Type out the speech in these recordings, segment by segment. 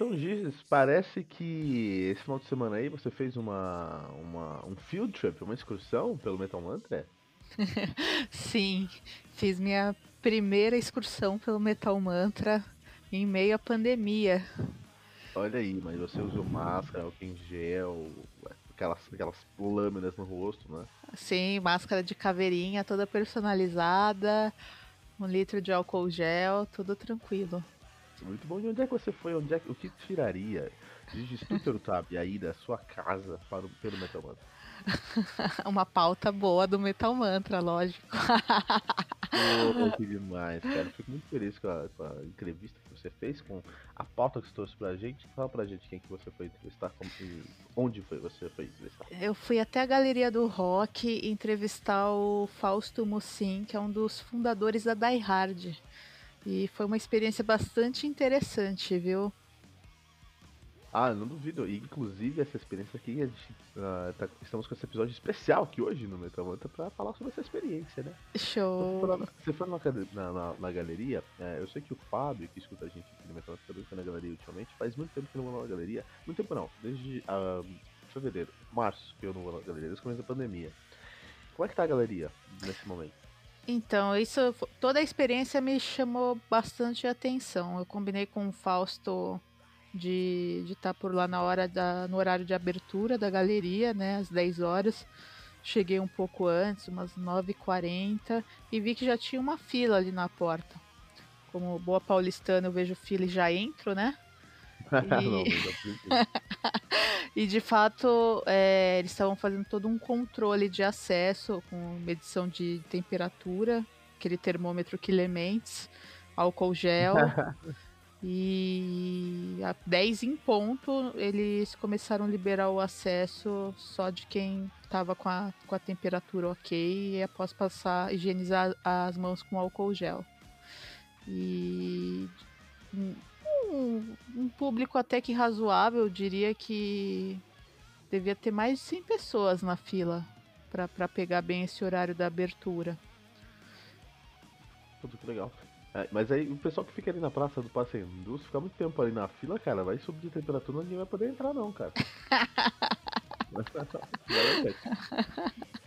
Então, Giz, parece que esse final de semana aí você fez uma, uma um field trip, uma excursão pelo Metal Mantra? Sim, fiz minha primeira excursão pelo Metal Mantra em meio à pandemia. Olha aí, mas você usou máscara, álcool em gel, aquelas, aquelas lâminas no rosto, né? Sim, máscara de caveirinha toda personalizada, um litro de álcool gel, tudo tranquilo. Muito bom. E onde é que você foi? Onde é que, o que tiraria de Stuttgart aí da sua casa para o, pelo Metal Mantra? Uma pauta boa do Metal Mantra, lógico. oh, que demais, cara. Fico muito feliz com a, com a, entrevista que você fez, com a pauta que você trouxe pra gente. Fala pra gente quem que você foi entrevistar, que, onde foi você foi entrevistar. Eu fui até a Galeria do Rock entrevistar o Fausto Mussin, que é um dos fundadores da Die Hard. E foi uma experiência bastante interessante, viu? Ah, não duvido. E, inclusive, essa experiência aqui, a gente, uh, tá, estamos com esse episódio especial aqui hoje no Metamanta para falar sobre essa experiência, né? Show! Você foi na, na, na, na galeria, é, eu sei que o Fábio, que escuta a gente aqui no Metamanta, também foi na galeria ultimamente, faz muito tempo que não vou na galeria. Muito tempo não, desde uh, fevereiro, março que eu não vou na galeria, desde o começo da pandemia. Como é que tá a galeria nesse momento? Então, isso, toda a experiência me chamou bastante atenção. Eu combinei com o Fausto de estar tá por lá na hora da, no horário de abertura da galeria, né, às 10 horas. Cheguei um pouco antes, umas 9h40, e vi que já tinha uma fila ali na porta. Como boa paulistana, eu vejo fila e já entro, né? E, e de fato, é, eles estavam fazendo todo um controle de acesso com medição de temperatura, aquele termômetro Kilements, álcool gel. e a 10 em ponto, eles começaram a liberar o acesso só de quem estava com a, com a temperatura ok e após passar, higienizar as mãos com álcool gel. E um, um público até que razoável, eu diria que devia ter mais de 100 pessoas na fila para pegar bem esse horário da abertura. Tudo que legal. É, mas aí o pessoal que fica ali na praça do Passeio Indústria, fica muito tempo ali na fila, cara, vai subir de temperatura, ninguém vai poder entrar não, cara.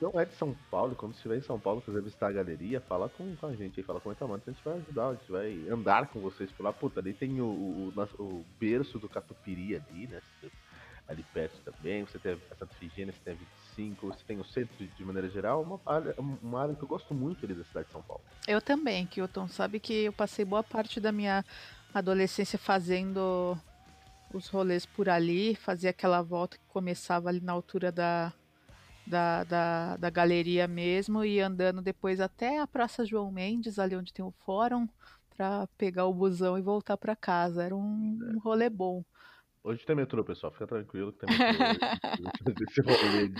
não é de São Paulo, quando estiver em São Paulo, quiser visitar a galeria, fala com, com a gente aí, fala com o Etamante, a gente vai ajudar, a gente vai andar com vocês por lá. Puta, ali tem o, o, o, o berço do Catupiry ali, né? Ali perto também, você tem a Santa Figênia, você tem a 25, você tem o centro de maneira geral, uma área, uma área que eu gosto muito ali da cidade de São Paulo. Eu também, Kilton, sabe que eu passei boa parte da minha adolescência fazendo os rolês por ali, fazia aquela volta que começava ali na altura da, da, da, da galeria mesmo e andando depois até a Praça João Mendes, ali onde tem o fórum, para pegar o busão e voltar para casa. Era um, um rolê bom. Hoje tem metrô, pessoal. Fica tranquilo que tem metrô. esse rolê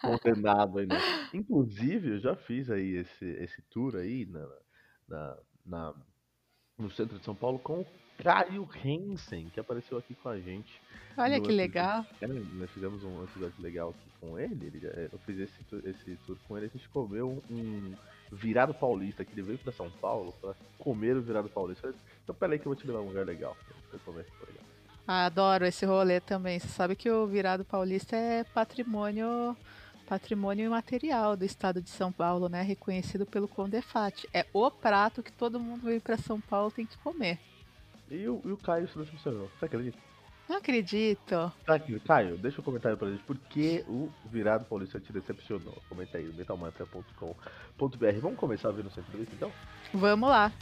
condenado aí, né? Inclusive, eu já fiz aí esse, esse tour aí na, na, na, no centro de São Paulo com o Caio Hansen, que apareceu aqui com a gente. Olha que legal. É, nós fizemos um episódio legal aqui com ele. ele eu fiz esse, esse tour com ele. A gente comeu um virado paulista, que ele veio pra São Paulo pra comer o virado paulista. Então, peraí que eu vou te levar um lugar legal. Pra comer, legal. Ah, adoro esse rolê também. Você sabe que o virado paulista é patrimônio patrimônio imaterial do estado de São Paulo, né? Reconhecido pelo Condefat. É o prato que todo mundo veio para São Paulo tem que comer. E o, e o Caio se decepcionou. Você acredita? Não acredito. Tá aqui, Caio, deixa um comentário pra gente. Por que o virado paulista te decepcionou? Comenta aí, metalmantra.com.br. Vamos começar a ver no centro entrevista então? Vamos lá.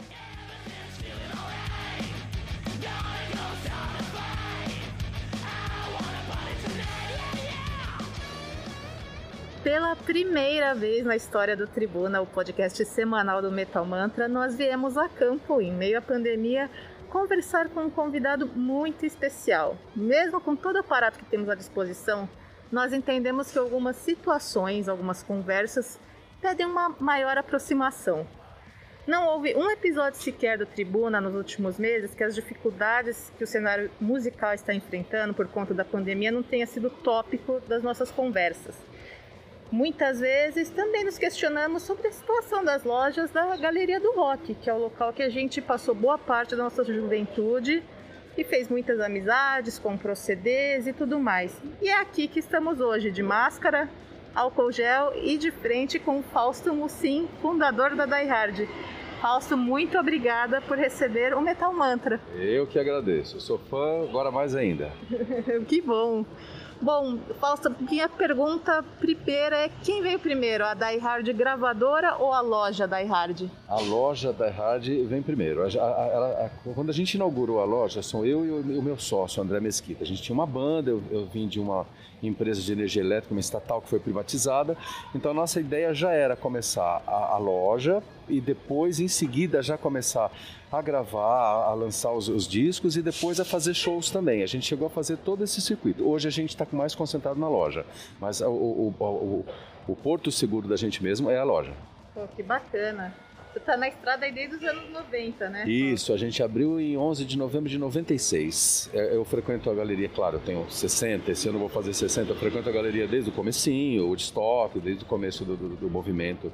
Pela primeira vez na história do Tribuna, o podcast semanal do Metal Mantra, nós viemos a campo, em meio à pandemia, conversar com um convidado muito especial. Mesmo com todo o aparato que temos à disposição, nós entendemos que algumas situações, algumas conversas pedem uma maior aproximação. Não houve um episódio sequer do Tribuna nos últimos meses que as dificuldades que o cenário musical está enfrentando por conta da pandemia não tenha sido tópico das nossas conversas. Muitas vezes também nos questionamos sobre a situação das lojas da Galeria do Rock, que é o local que a gente passou boa parte da nossa juventude e fez muitas amizades, comprou CDs e tudo mais. E é aqui que estamos hoje, de máscara, álcool gel e de frente com o Fausto Mussim, fundador da Die Hard. Fausto, muito obrigada por receber o Metal Mantra. Eu que agradeço. sou fã, agora mais ainda. que bom. Bom, Fausto, minha pergunta primeira é quem veio primeiro, a Die Hard gravadora ou a loja Die Hard? A loja Die Hard vem primeiro. A, a, a, quando a gente inaugurou a loja, são eu e o meu sócio, André Mesquita. A gente tinha uma banda, eu, eu vim de uma empresa de energia elétrica, uma estatal que foi privatizada. Então a nossa ideia já era começar a, a loja e depois, em seguida, já começar a gravar, a lançar os, os, discos e depois a fazer shows também. A gente chegou a fazer todo esse circuito. Hoje a gente está mais concentrado na loja, mas o, o, o, o porto seguro da gente mesmo é a loja. Pô, que bacana. Você está na estrada aí desde os anos 90, né? Isso, a gente abriu em 11 de novembro de 96. É, eu frequento a galeria, claro, eu tenho 60, esse ano eu vou fazer 60. Eu frequento a galeria desde o comecinho, o estoque, desde o começo do, do, do movimento.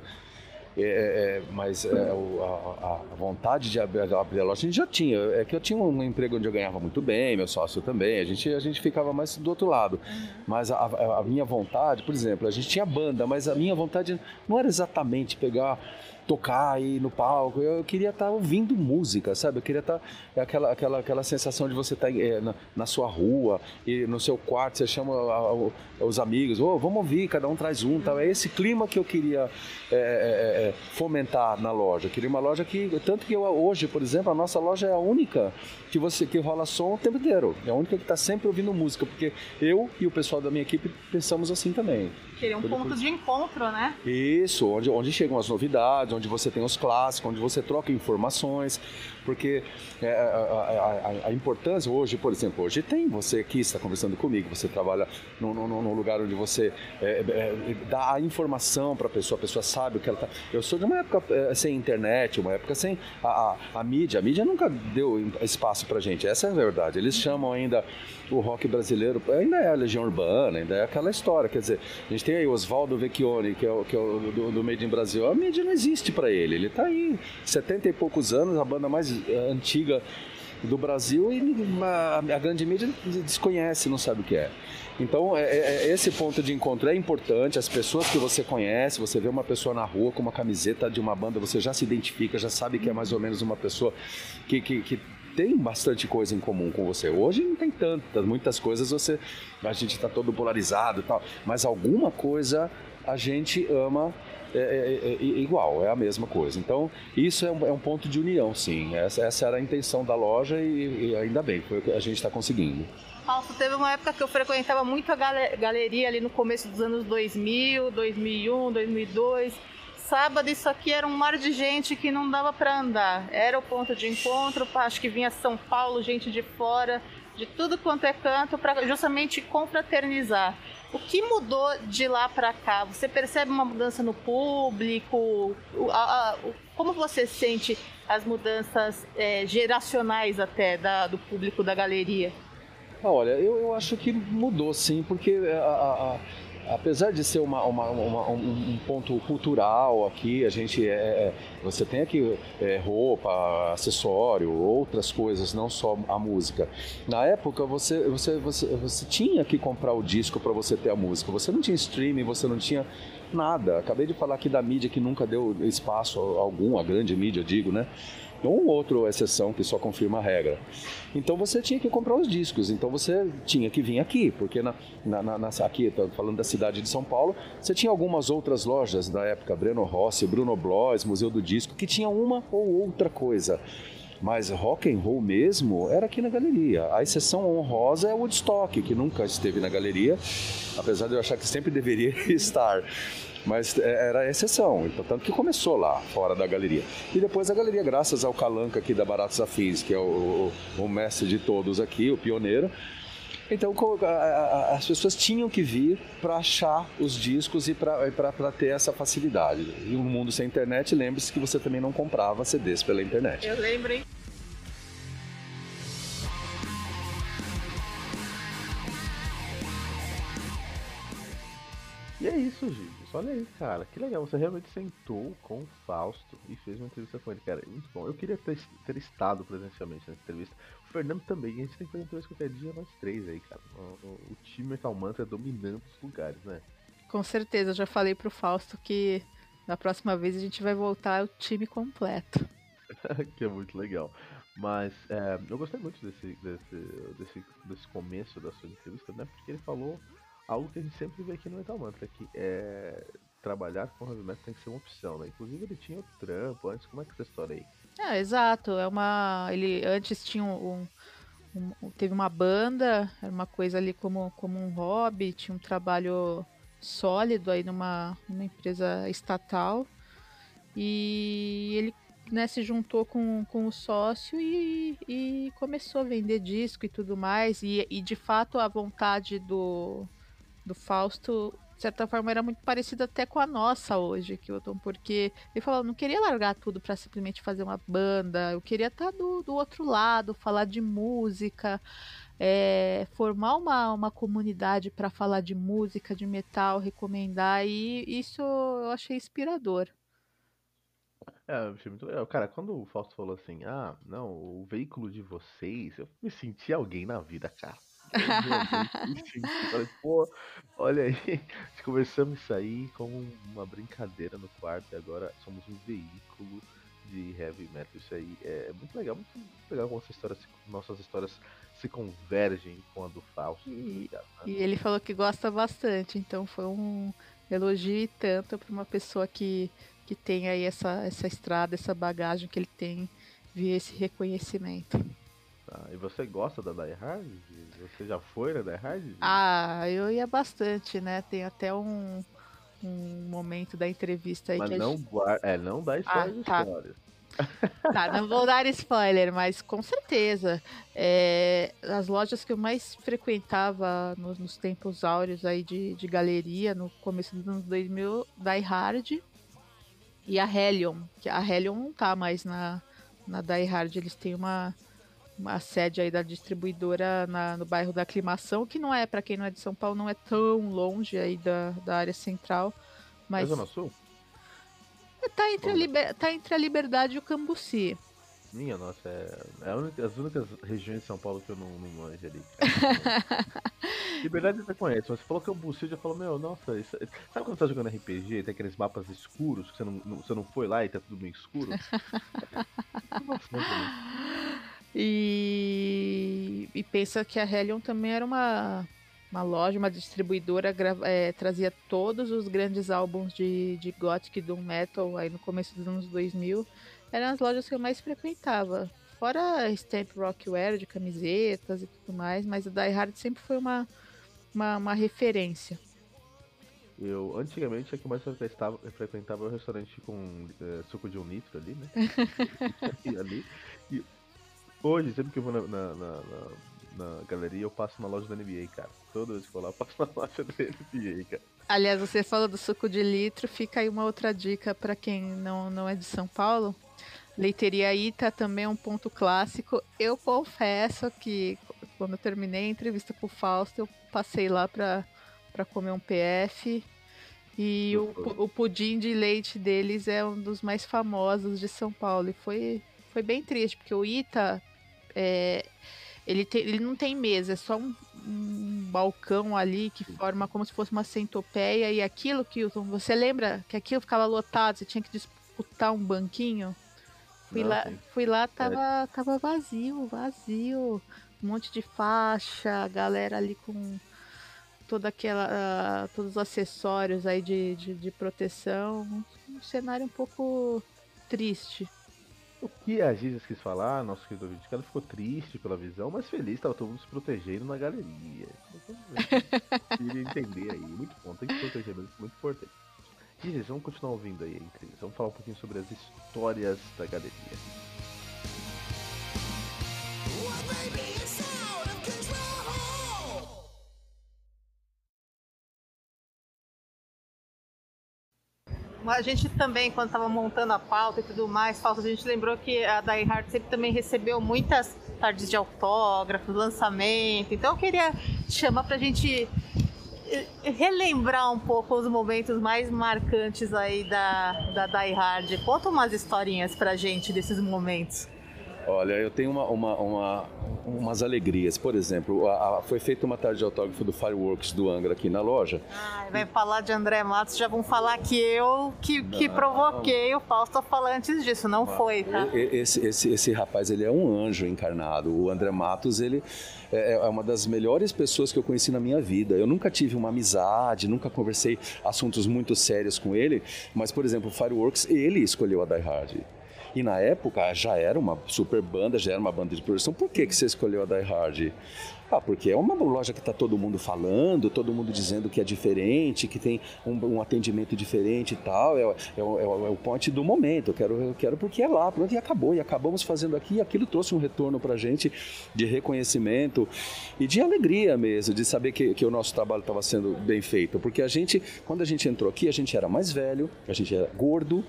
É, é, é mas é, a, a, vontade de abrir, abrir, a loja a gente já tinha. É que eu tinha um emprego onde eu ganhava muito bem, meu sócio também. A gente, a gente ficava mais do outro lado. Uhum. Mas a, a, minha vontade, por exemplo, a gente tinha banda, mas a minha vontade não era exatamente pegar tocar aí no palco. Eu queria estar tá ouvindo música, sabe? Eu queria estar tá, aquela aquela aquela sensação de você estar tá, é, na, na, sua rua e no seu quarto você chama a, a, os amigos, oh, vamos ouvir, cada um traz um, tal. É esse clima que eu queria é, é, é, é fomentar na loja. Eu queria uma loja que tanto que eu, hoje, por exemplo, a nossa loja é a única que você que rola som o tempo inteiro. É a única que está sempre ouvindo música, porque eu e o pessoal da minha equipe pensamos assim também. Queria um ponto de encontro, né? Isso, onde, onde chegam as novidades, onde você tem os clássicos, onde você troca informações, porque é, a, a, a, importância hoje, por exemplo, hoje tem você aqui está conversando comigo, você trabalha num, lugar onde você é, é, dá a informação para a pessoa, a pessoa sabe o que ela está. Eu sou de uma época é, sem internet, uma época sem a, a, mídia, a mídia nunca deu espaço para gente, essa é a verdade. Eles chamam ainda o rock brasileiro, ainda é a Legião Urbana, ainda é aquela história, quer dizer, a gente tem aí Oswaldo Vecchione, que é o, que é o do, do Made in Brasil, a mídia não existe para ele, ele está aí, 70 e poucos anos, a banda mais eh, antiga do Brasil e a, grande mídia desconhece, não sabe o que é. Então, é, é, é, esse ponto de encontro é importante. As pessoas que você conhece, você vê uma pessoa na rua com uma camiseta de uma banda, você já se identifica, já sabe que é mais ou menos uma pessoa que, que, que tem bastante coisa em comum com você. Hoje não tem tantas, muitas coisas você, a gente está todo polarizado e tal, mas alguma coisa a gente ama é, é, é, é, igual, é a mesma coisa. Então, isso é um, é um ponto de união, sim. Essa, essa, era a intenção da loja e, e ainda bem, foi o que a gente está conseguindo. Falso, teve uma época que eu frequentava muito a galeria ali no começo dos anos 2000, 2001, 2002 sábado isso aqui era um mar de gente que não dava para andar. Era o ponto de encontro, acho que vinha São Paulo, gente de fora, de tudo quanto é canto, para justamente confraternizar. O que mudou de lá para cá? Você percebe uma mudança no público? A, a, como você sente as mudanças é, geracionais até da, do público da galeria? Olha, eu, eu acho que mudou sim, porque a, apesar de ser uma, uma, uma, um ponto cultural aqui, a gente é, é, você tem aqui é, roupa, acessório, outras coisas, não só a música. Na época você, você, você, você tinha que comprar o disco para você ter a música. Você não tinha streaming, você não tinha nada. Acabei de falar aqui da mídia que nunca deu espaço algum, a grande mídia, digo, né? Um outro exceção que só confirma a regra. Então você tinha que comprar os discos, então você tinha que vir aqui, porque na, na, na aqui, falando da cidade de São Paulo, você tinha algumas outras lojas da época, Breno Rossi, Bruno Blois, Museu do Disco, que tinha uma ou outra coisa. Mas rock and roll mesmo era aqui na galeria. A exceção honrosa é o Woodstock, que nunca esteve na galeria, apesar de eu achar que sempre deveria estar. Mas é, era exceção, então, tanto que começou lá, fora da galeria. E depois a galeria, graças ao Calanca aqui da Baratos Afins, que é o, o, o mestre de todos aqui, o pioneiro, então as pessoas tinham que vir para achar os discos e para ter essa facilidade. E no mundo sem internet, lembre-se que você também não comprava CDs pela internet. Eu lembro, hein? E é isso, Gil. Olha aí, cara, que legal. Você realmente sentou com o Fausto e fez uma entrevista com ele, cara. Muito bom. Eu queria ter, ter estado presencialmente nessa entrevista. O Fernando também. A gente tem que fazer entrevista qualquer dia, nós três aí, cara. O, o, time Metal Mantra dominando os lugares, né? Com certeza. Eu já falei pro Fausto que na próxima vez a gente vai voltar o time completo. que é muito legal. Mas é, eu gostei muito desse, desse, desse, desse começo da sua entrevista, né? Porque ele falou algo que a gente sempre vê aqui no Metal Mantra, que é trabalhar com heavy metal tem que ser uma opção, né? Inclusive ele tinha o trampo antes, como é que é essa história aí? É, exato, é uma, ele antes tinha um, um, teve uma banda, era uma coisa ali como, como um hobby, tinha um trabalho sólido aí numa, numa empresa estatal e ele né, se juntou com, com o sócio e, e começou a vender disco e tudo mais e, e de fato a vontade do, do Fausto, de certa forma, era muito parecida até com a nossa hoje, Kilton, porque ele falou, não queria largar tudo para simplesmente fazer uma banda, eu queria estar tá do, do outro lado, falar de música, é, formar uma, uma comunidade para falar de música, de metal, recomendar, e isso eu achei inspirador. É, achei muito legal. Cara, quando o Fausto falou assim, ah, não, o veículo de vocês, eu me senti alguém na vida, cara. Falei, pô, olha aí, começamos isso aí como uma brincadeira no quarto e agora somos um veículo de heavy metal. Isso aí é muito legal, muito legal como essa história, nossas histórias se convergem com a do Fausto. E, né? e ele falou que gosta bastante, então foi um elogio tanto para uma pessoa que, que tem aí essa, essa estrada, essa bagagem que ele tem, ver esse reconhecimento. Tá. E você gosta da Die Hard? Você já foi na Die Hard? Ah, eu ia bastante, né? Tem até um, um momento da entrevista aí mas que não gente... guarda, É, não dá spoiler ah, tá. histórias. Tá, não vou dar spoiler, mas com certeza. É, as lojas que eu mais frequentava nos, nos tempos áureos aí de, de galeria, no começo dos anos 2000, Die Hard e a Hellion. Que a Hellion não tá mais na, na Die Hard, eles têm uma, a sede aí da distribuidora na, no bairro da Aclimação, que não é, para quem não é de São Paulo, não é tão longe aí da, da área central. Mas... É Zona Sul? É, tá entre, a liber, tá entre a Liberdade e o Cambuci. Minha nossa, é, é única, as únicas regiões de São Paulo que eu não, não manjo ali. Liberdade você conhece, mas você falou que é o Buci, eu já falou, meu, nossa, isso, sabe quando você tá jogando RPG tem aqueles mapas escuros que você não, não, você não foi lá e tá tudo meio escuro? nossa, e, e pensa que a Hellion também era uma, uma loja, uma distribuidora, é, trazia todos os grandes álbuns de, de Gothic Doom Metal aí no começo dos anos 2000. Eram as lojas que eu mais frequentava. Fora Stamp Rockware, de camisetas e tudo mais, mas a Die Hard sempre foi uma, uma, uma referência. Eu, antigamente, a que mais frequentava, frequentava o restaurante com é, suco de um litro ali, né? ali. E Hoje, sempre que eu vou na, na, na, na, galeria, eu passo na loja da NBA, cara. Toda vez que eu vou lá, eu passo na loja da NBA, cara. Aliás, você fala do suco de litro, fica aí uma outra dica para quem não, não é de São Paulo. Leiteria Ita também é um ponto clássico. Eu confesso que quando eu terminei a entrevista com o Fausto, eu passei lá para comer um PF. E o, o pudim de leite deles é um dos mais famosos de São Paulo. E foi, foi bem triste, porque o Ita é, ele, te, ele não tem mesa, é só um, um, balcão ali que forma como se fosse uma centopeia e aquilo que você lembra que aquilo ficava lotado, você tinha que disputar um banquinho. Fui não, lá, fui lá, tava, é. tava vazio, vazio, um monte de faixa, galera ali com toda aquela, uh, todos os acessórios aí de, de, de proteção, um cenário um pouco triste. O que a Giz quis falar, nosso querido ouvinte, ela ficou triste pela visão, mas feliz, tava todo mundo se protegendo na galeria. Queria entender aí, muito bom, tem que proteger mesmo, muito importante. Dizes, vamos continuar ouvindo aí entre Vamos falar um pouquinho sobre as histórias da galeria. A gente também, quando estava montando a pauta e tudo mais, a gente lembrou que a Die Hard sempre também recebeu muitas tardes de autógrafos, lançamento. Então eu queria chamar para a gente relembrar um pouco os momentos mais marcantes aí da, da Die Hard. Conta umas historinhas pra gente desses momentos. Olha, eu tenho uma, uma, uma umas alegrias. Por exemplo, a, a, foi feita uma tarde de autógrafo do Fireworks do Angra aqui na loja. Ah, vai falar de André Matos, já vão falar que eu que, que provoquei o Fausto a falar antes disso, não foi, tá? Esse, esse, esse rapaz, ele é um anjo encarnado. O André Matos, ele é, é uma das melhores pessoas que eu conheci na minha vida. Eu nunca tive uma amizade, nunca conversei assuntos muito sérios com ele, mas, por exemplo, o Fireworks, ele escolheu a Die Hard. E na época já era uma super banda, já era uma banda de produção. Por que, que você escolheu a Die Hard? Ah, porque é uma loja que está todo mundo falando, todo mundo dizendo que é diferente, que tem um, um atendimento diferente e tal. É, é, é, é, o ponto do momento. Eu quero, eu quero porque é lá, pronto, e acabou. E acabamos fazendo aqui e aquilo trouxe um retorno para a gente de reconhecimento e de alegria mesmo, de saber que, que o nosso trabalho estava sendo bem feito. Porque a gente, quando a gente entrou aqui, a gente era mais velho, a gente era gordo,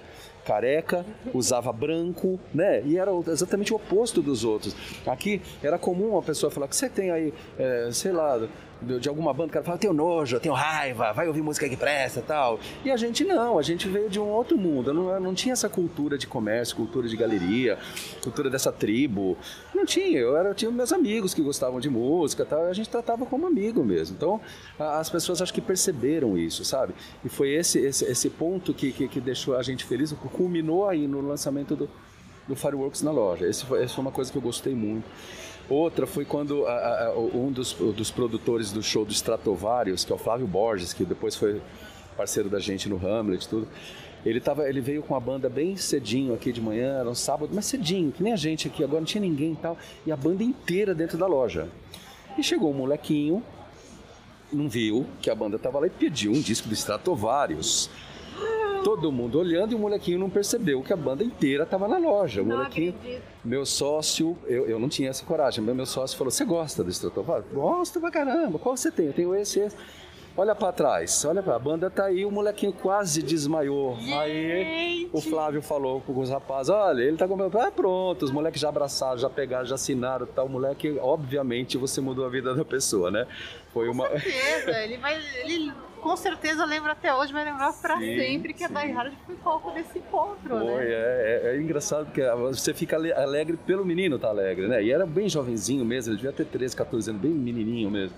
careca, usava branco, né? E era exatamente o oposto dos outros. Aqui era comum uma pessoa falar que você tem aí, é, sei lá, de, alguma banda, o cara fala, tenho nojo, tenho raiva, vai ouvir música que presta tal. E a gente não, a gente veio de um outro mundo, não, não tinha essa cultura de comércio, cultura de galeria, cultura dessa tribo. Não tinha, eu, era, eu tinha meus amigos que gostavam de música tal, a gente tratava como amigo mesmo. Então a, as pessoas acho que perceberam isso, sabe? E foi esse, esse, esse ponto que, que, que deixou a gente feliz, culminou aí no lançamento do, do Fireworks na loja. Esse foi, essa foi uma coisa que eu gostei muito. Outra foi quando a, a, um dos, dos produtores do show do Stratovarius, que é o Flávio Borges, que depois foi parceiro da gente no Hamlet e tudo, ele, tava, ele veio com a banda bem cedinho aqui de manhã, era um sábado, mas cedinho, que nem a gente aqui, agora não tinha ninguém e tal, e a banda inteira dentro da loja. E chegou um molequinho, não viu que a banda estava lá e pediu um disco do Stratovarius. Todo mundo olhando e o molequinho não percebeu que a banda inteira estava na loja. O não molequinho, acredito. meu sócio, eu, eu não tinha essa coragem, mas meu sócio falou: Você gosta do Stratovarius? Gosto pra caramba. Qual você tem? Eu tenho esse, esse. Olha para trás, olha pra a banda tá aí, o molequinho quase desmaiou. Gente. Aí o Flávio falou com os rapazes: olha, ele tá com ah, pronto, os moleques já abraçaram, já pegaram, já assinaram tal. O moleque, obviamente, você mudou a vida da pessoa, né? Foi com uma. certeza, ele vai. Ele com certeza lembra até hoje, vai lembrar para sempre que sim. a Die Hard foi palco desse encontro, foi, né? É, é, é, engraçado porque você fica alegre pelo menino tá alegre, né? E era bem jovenzinho mesmo, ele devia ter 13, 14 anos, bem menininho mesmo.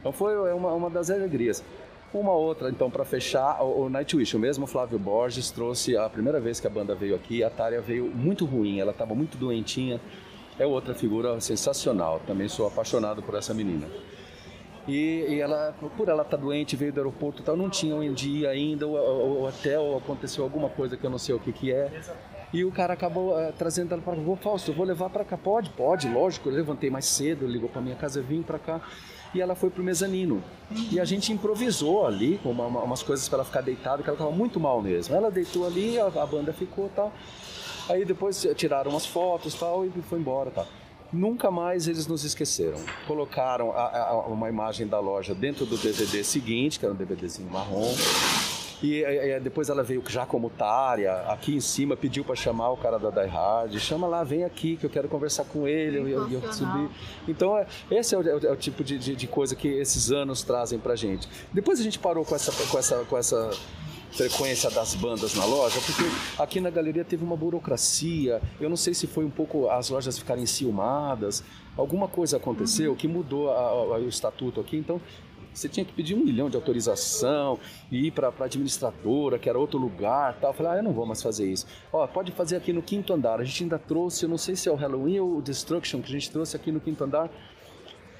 Então foi é uma, uma das alegrias. Uma outra, então, para fechar, o, o Nightwish, o mesmo Flávio Borges trouxe a primeira vez que a banda veio aqui, a Tária veio muito ruim, ela estava muito doentinha. É outra figura sensacional, também sou apaixonado por essa menina. E, e, ela, por ela estar tá doente, veio do aeroporto e tal, não tinha um dia ainda, o, o, o, hotel aconteceu alguma coisa que eu não sei o que que é. E o cara acabou uh, trazendo ela para vou Fausto, eu vou levar para cá. Pode, pode, lógico. Eu levantei mais cedo, ligou para minha casa, vim para cá. E ela foi pro mezanino. E a gente improvisou ali, com uma, uma, umas coisas para ela ficar deitada, que ela estava muito mal mesmo. Ela deitou ali, a, a banda ficou tal. Aí depois tiraram umas fotos tal e foi embora tal. Nunca mais eles nos esqueceram. Colocaram a, a, uma imagem da loja dentro do DVD seguinte, que era um DVDzinho marrom. E, e, depois ela veio já como Tária, aqui em cima, pediu para chamar o cara da Die Hard. Chama lá, vem aqui que eu quero conversar com ele. Eu, eu, eu subi. Então, é, esse é o, é o tipo de, de, de, coisa que esses anos trazem pra gente. Depois a gente parou com essa, com essa, com essa frequência das bandas na loja, porque aqui na galeria teve uma burocracia. Eu não sei se foi um pouco as lojas ficarem ciumadas, alguma coisa aconteceu que mudou a, a, o estatuto aqui. Então você tinha que pedir um milhão de autorização e ir para a administradora, que era outro lugar tal. Eu falei, ah, eu não vou mais fazer isso. Ó, pode fazer aqui no quinto andar. A gente ainda trouxe, eu não sei se é o Halloween ou o Destruction, que a gente trouxe aqui no quinto andar.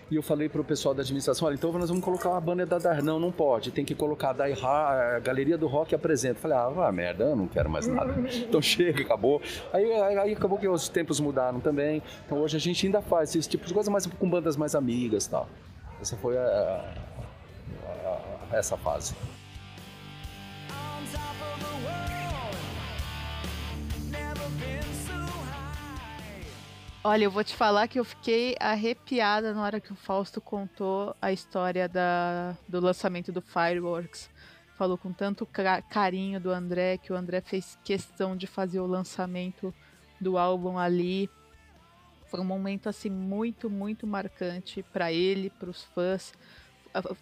E eu falei para o pessoal da administração, olha, então nós vamos colocar uma banner da Dar. Não, não pode. Tem que colocar a, a Galeria do Rock apresenta. Falei, ah, merda, eu não quero mais nada. então chega, acabou. Aí, aí, aí, acabou que os tempos mudaram também. Então hoje a gente ainda faz esse tipo de coisa, mas com bandas mais amigas tal. Essa foi a, a, a, essa fase. Olha, eu vou te falar que eu fiquei arrepiada na hora que o Fausto contou a história da, do lançamento do Fireworks. Falou com tanto carinho do André, que o André fez questão de fazer o lançamento do álbum ali. Foi um momento assim muito, muito marcante para ele, para os fãs.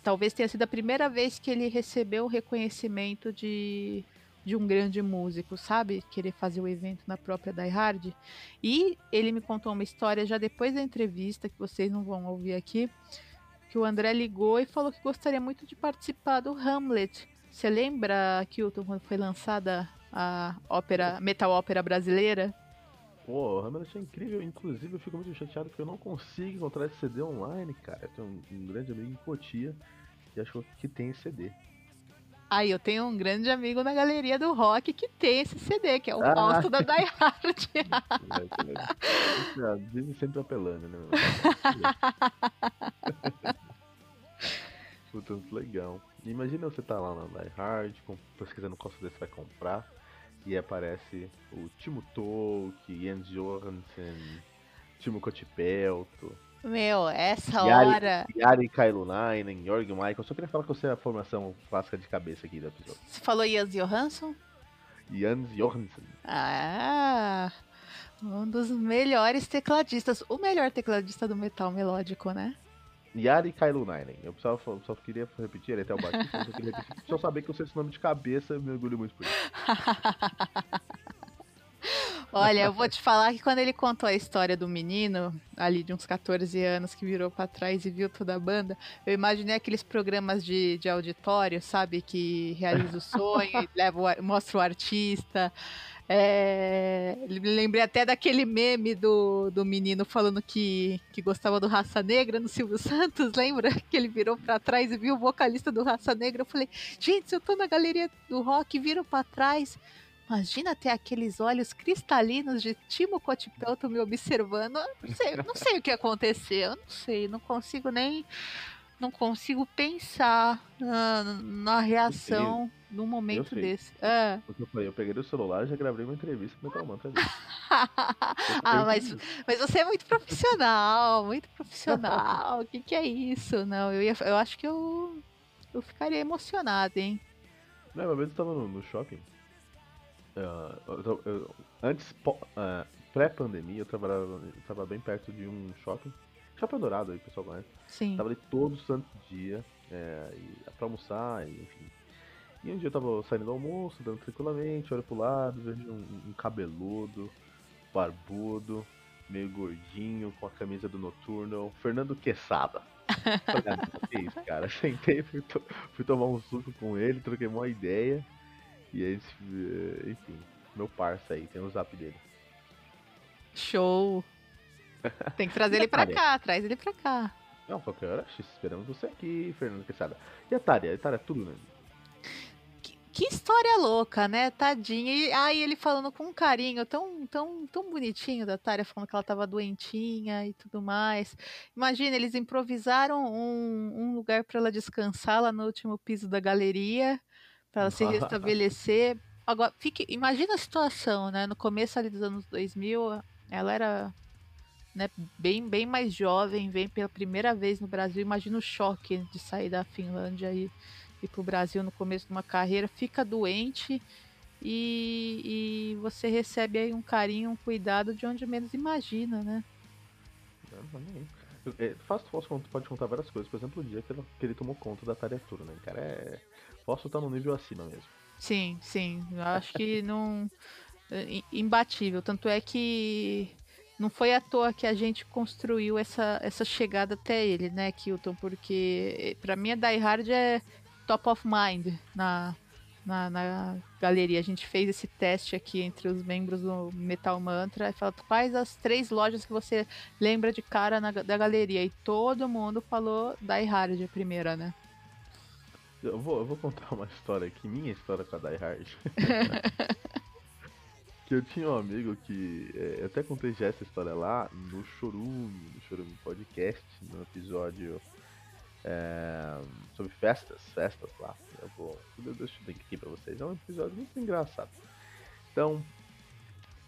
Talvez tenha sido a primeira vez que ele recebeu o reconhecimento de de um grande músico, sabe? Querer fazer o evento na própria Die Hard. E ele me contou uma história já depois da entrevista, que vocês não vão ouvir aqui, que o André ligou e falou que gostaria muito de participar do Hamlet. Você lembra, Kilton, quando foi lançada a ópera, metal ópera brasileira? Pô, o Hamlet é incrível. Inclusive, eu fico muito chateado porque eu não consigo encontrar esse CD online, cara. Eu tenho um, grande amigo em Cotia e acho que tem CD. Aí eu tenho um grande amigo na galeria do rock que tem esse CD, que é o ah. Fausto da Die Hard. Vive sempre apelando, né? Puta, muito legal. Imagina você tá lá na Die Hard, pesquisando qual CD você vai comprar, e aparece o Timo Tolk, Jens Johansen, Timo Cotipelto, meu, essa Yari, hora. Yari Kailunainen, Jorg Michael. Só queria falar que você é a formação clássica de cabeça aqui do episódio. Você falou Jans Johansson? Jans Johansson. Ah, um dos melhores tecladistas. O melhor tecladista do metal melódico, né? Yari Kailunainen. Eu só, só queria repetir, ele é até o Batista, só queria repetir. Só saber que eu sei esse nome de cabeça, eu me orgulho muito por isso. Olha, eu vou te falar que quando ele contou a história do menino, ali de uns 14 anos, que virou para trás e viu toda a banda, eu imaginei aqueles programas de, de auditório, sabe? Que realiza o sonho, leva o, mostra o artista. É, lembrei até daquele meme do, do menino falando que, que gostava do Raça Negra no Silvio Santos, lembra? Que ele virou para trás e viu o vocalista do Raça Negra. Eu falei, gente, se eu tô na galeria do rock, viro para trás. Imagina ter aqueles olhos cristalinos de Timo Cotipelto me observando. Não sei, não sei o que aconteceu. Não sei, não consigo nem. Não consigo pensar na, na reação num momento desse. É. O que eu falei, eu peguei o celular e já gravei uma entrevista com o Metal Mantra. ah, mas, mas você é muito profissional, muito profissional. O que, que é isso? Não, eu, ia, eu acho que eu, eu ficaria emocionado, hein? Não, uma vez eu tava no, no shopping eu, eu, antes, uh, pré-pandemia, eu trabalhava, eu trabalhava bem perto de um shopping. Shopping Dourado aí, pessoal conhece. Sim. Tava ali todo santo dia, é, pra almoçar, e, enfim. E um dia eu tava saindo do almoço, dando tranquilamente, olho pro lado, vejo um, um cabeludo, barbudo, meio gordinho, com a camisa do Noturno, Fernando Quesada. Falei, ah, que isso, cara? Sentei, fui, to fui tomar um suco com ele, troquei uma ideia. E aí, eh, enfim, meu parça aí, tem o zap dele. Show! Tem que trazer ele pra cá, traz ele pra cá. Não, qualquer hora, esperamos você aqui, Fernando Quesada. E a Tária? A Tária é tudo, né? Que, que história louca, né? Tadinha. E aí ele falando com carinho, tão, tão, tão bonitinho da Tária, falando que ela tava doentinha e tudo mais. Imagina, eles improvisaram um, um lugar para ela descansar lá no último piso da galeria para ela se restabelecer. Agora, fique, imagina a situação, né? No começo ali dos anos 2000, ela era né, bem, bem mais jovem, vem pela primeira vez no Brasil. Imagina o choque de sair da Finlândia e ir para o Brasil no começo de uma carreira, fica doente e, e você recebe aí um carinho, um cuidado de onde menos imagina, né? É, Fácil, pode contar várias coisas. Por exemplo, o dia que ele, que ele tomou conta da tarefa, né? Cara, é Posso estar no nível acima mesmo. Sim, sim. Eu acho que não. É, imbatível. Tanto é que não foi à toa que a gente construiu essa, essa chegada até ele, né, Kilton? Porque para mim a Die Hard é top of mind na, na, na, galeria. A gente fez esse teste aqui entre os membros do Metal Mantra e falou quais as três lojas que você lembra de cara na, da galeria. E todo mundo falou Die Hard a primeira, né? Eu vou, eu vou contar uma história aqui, minha história com a Die Hard. que eu tinha um amigo que. É, eu até contei já essa história lá no Chorume, no Chorume Podcast, no episódio é, sobre festas, festas lá. Eu vou. Eu deixo o link aqui pra vocês. É um episódio muito engraçado. Então,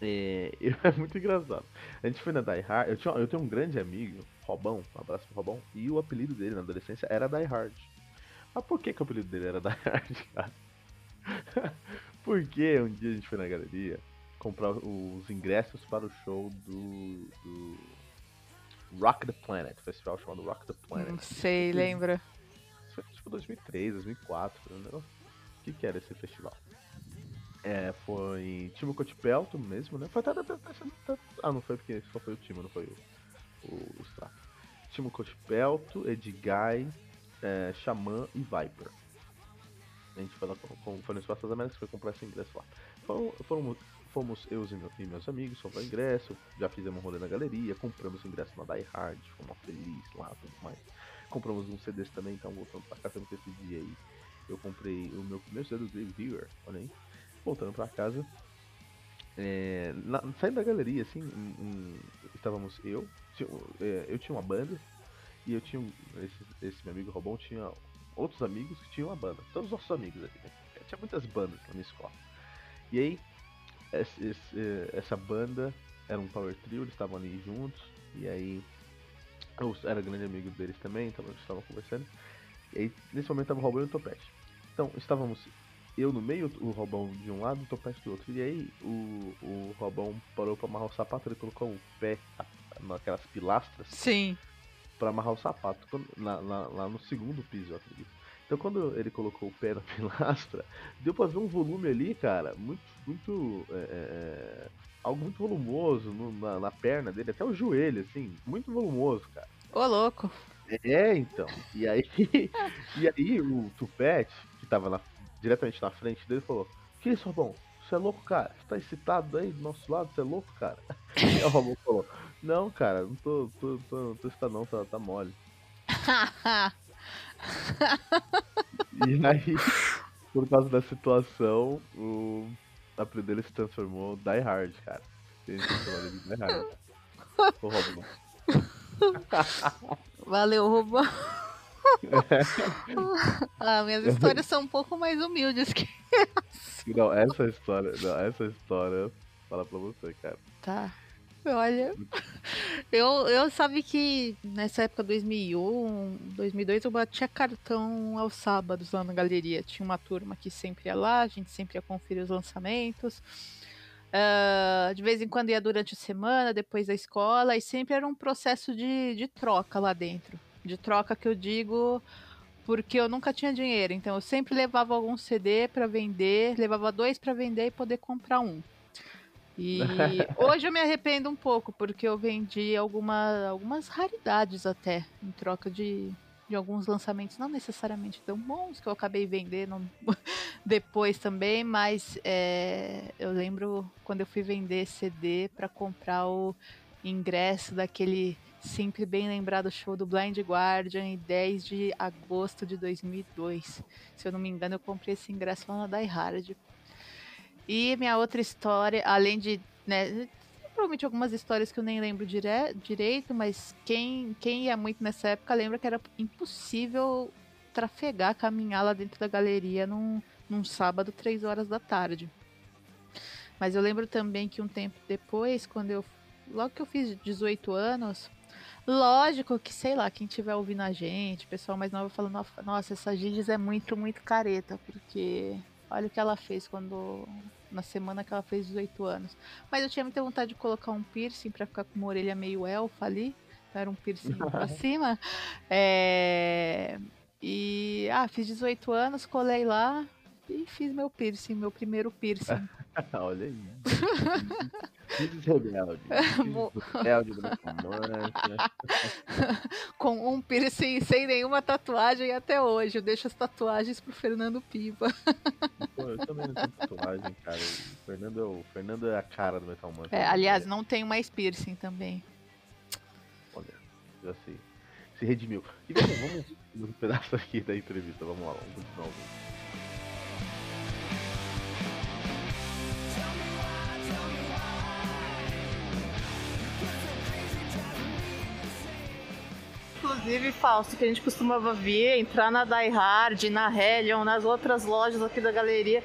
É, é muito engraçado. A gente foi na Die Hard. Eu, tinha, eu tenho um grande amigo, Robão, um abraço pro Robão, e o apelido dele na adolescência era Die Hard. Mas por que, que o apelido dele era Die Hard, cara? Porque um dia a gente foi na galeria comprar os ingressos para o show do, do Rock the Planet, festival chamado Rock the Planet. Não sei, lembra? Foi tipo 2003, 2004, né? O que, que era esse festival? É, foi Timo Cotipelto mesmo, né? Foi até, Ah, não foi porque só foi o Timo, não foi o, o, o Strato. Timo Cotipelto, Edguy, é, Xamã e Viper. A gente foi lá com, com, foi no Espaço das Américas, foi comprar esse ingresso lá. Foram, fomos eu e, meus amigos, compramos ingresso, já fizemos um rolê na galeria, compramos ingresso na Die Hard, fomos felizes lá, tudo mais. Compramos um CDs também, então voltando pra casa esse dia aí. Eu comprei o meu primeiro CD do Dave Viewer, olha aí. Voltando pra casa. É, na, saindo da galeria, assim, em, em, estávamos eu, é, eu tinha uma banda, e eu tinha. Esse, esse meu amigo Robão tinha outros amigos que tinham uma banda. Todos os nossos amigos aqui, né? Tinha muitas bandas na minha escola. E aí, esse, esse, essa banda era um power trio, eles estavam ali juntos. E aí, eu era grande amigo deles também, então eles estavam conversando. E aí, nesse momento, tava o Robão e o Topete. Então, estávamos eu no meio, o Robão de um lado, o Topete do outro. E aí, o, o Robão parou pra amarrar o sapato, ele colocou o pé naquelas pilastras. Sim. Pra amarrar o sapato, lá, lá, lá no segundo piso, eu acredito. Então quando ele colocou o pé na pilastra, deu pra ver um volume ali, cara, muito, muito. É, é, é, algo muito volumoso no, na, na, perna dele, até o joelho, assim, muito volumoso, cara. Ô, louco. É, então. E aí, e aí o Tupete, que tava na, diretamente na frente dele, falou: Que isso, Robão? Você é louco, cara? Você tá excitado aí do nosso lado? Você é louco, cara? E o Robão falou: Não, cara, não tô, tô, tô, tô excitado, não, tá, tá mole. e aí, por causa da situação, o apelido dele se transformou Die Hard, cara. Ele se transformou em Die Hard. O Robin. Valeu, Robão. É. ah, minhas histórias são um pouco mais humildes que essa. Não, essa história, não, essa história fala pra você, cara. Tá. Olha, eu, eu sabe que nessa época 2001, 2002 eu batia cartão aos sábados lá na galeria. Tinha uma turma que sempre ia lá, a gente sempre ia conferir os lançamentos. Uh, de vez em quando ia durante a semana, depois da escola, e sempre era um processo de, de troca lá dentro. De troca que eu digo porque eu nunca tinha dinheiro, então eu sempre levava algum CD para vender, levava dois para vender e poder comprar um. E hoje eu me arrependo um pouco, porque eu vendi alguma, algumas raridades até, em troca de, de alguns lançamentos não necessariamente tão bons, que eu acabei vendendo depois também, mas é, eu lembro quando eu fui vender CD para comprar o ingresso daquele sempre bem lembrado show do Blind Guardian em 10 de agosto de 2002. Se eu não me engano, eu comprei esse ingresso lá na Die Hard e minha outra história, além de. Né, provavelmente algumas histórias que eu nem lembro dire direito, mas quem, quem ia muito nessa época lembra que era impossível trafegar, caminhar lá dentro da galeria num, num sábado, três horas da tarde. Mas eu lembro também que um tempo depois, quando eu. Logo que eu fiz 18 anos, lógico que, sei lá, quem estiver ouvindo a gente, pessoal mais novo falando, nossa, essa Giges é muito, muito careta, porque olha o que ela fez quando na semana que ela fez 18 anos. Mas eu tinha muita vontade de colocar um piercing para ficar com uma orelha meio elfa ali. Então era um piercing pra cima. É... E ah, fiz 18 anos, colei lá e fiz meu piercing, meu primeiro piercing. Olha aí. Fiz rebelde. Rebelde Com um piercing sem nenhuma tatuagem até hoje. Eu deixo as tatuagens pro Fernando Piva. Pô, eu também não tenho tatuagem, cara. O Fernando, é o Fernando é a cara do Metal Mantra. É, aliás, não tenho mais piercing também. Olha, já sei. Se redimiu. E vamos, vamos um pedaço aqui da entrevista. Vamos lá, vamos continuar. Inclusive, Fausto, que a gente costumava ver, entrar na Die Hard, na Hellion, nas outras lojas aqui da galeria.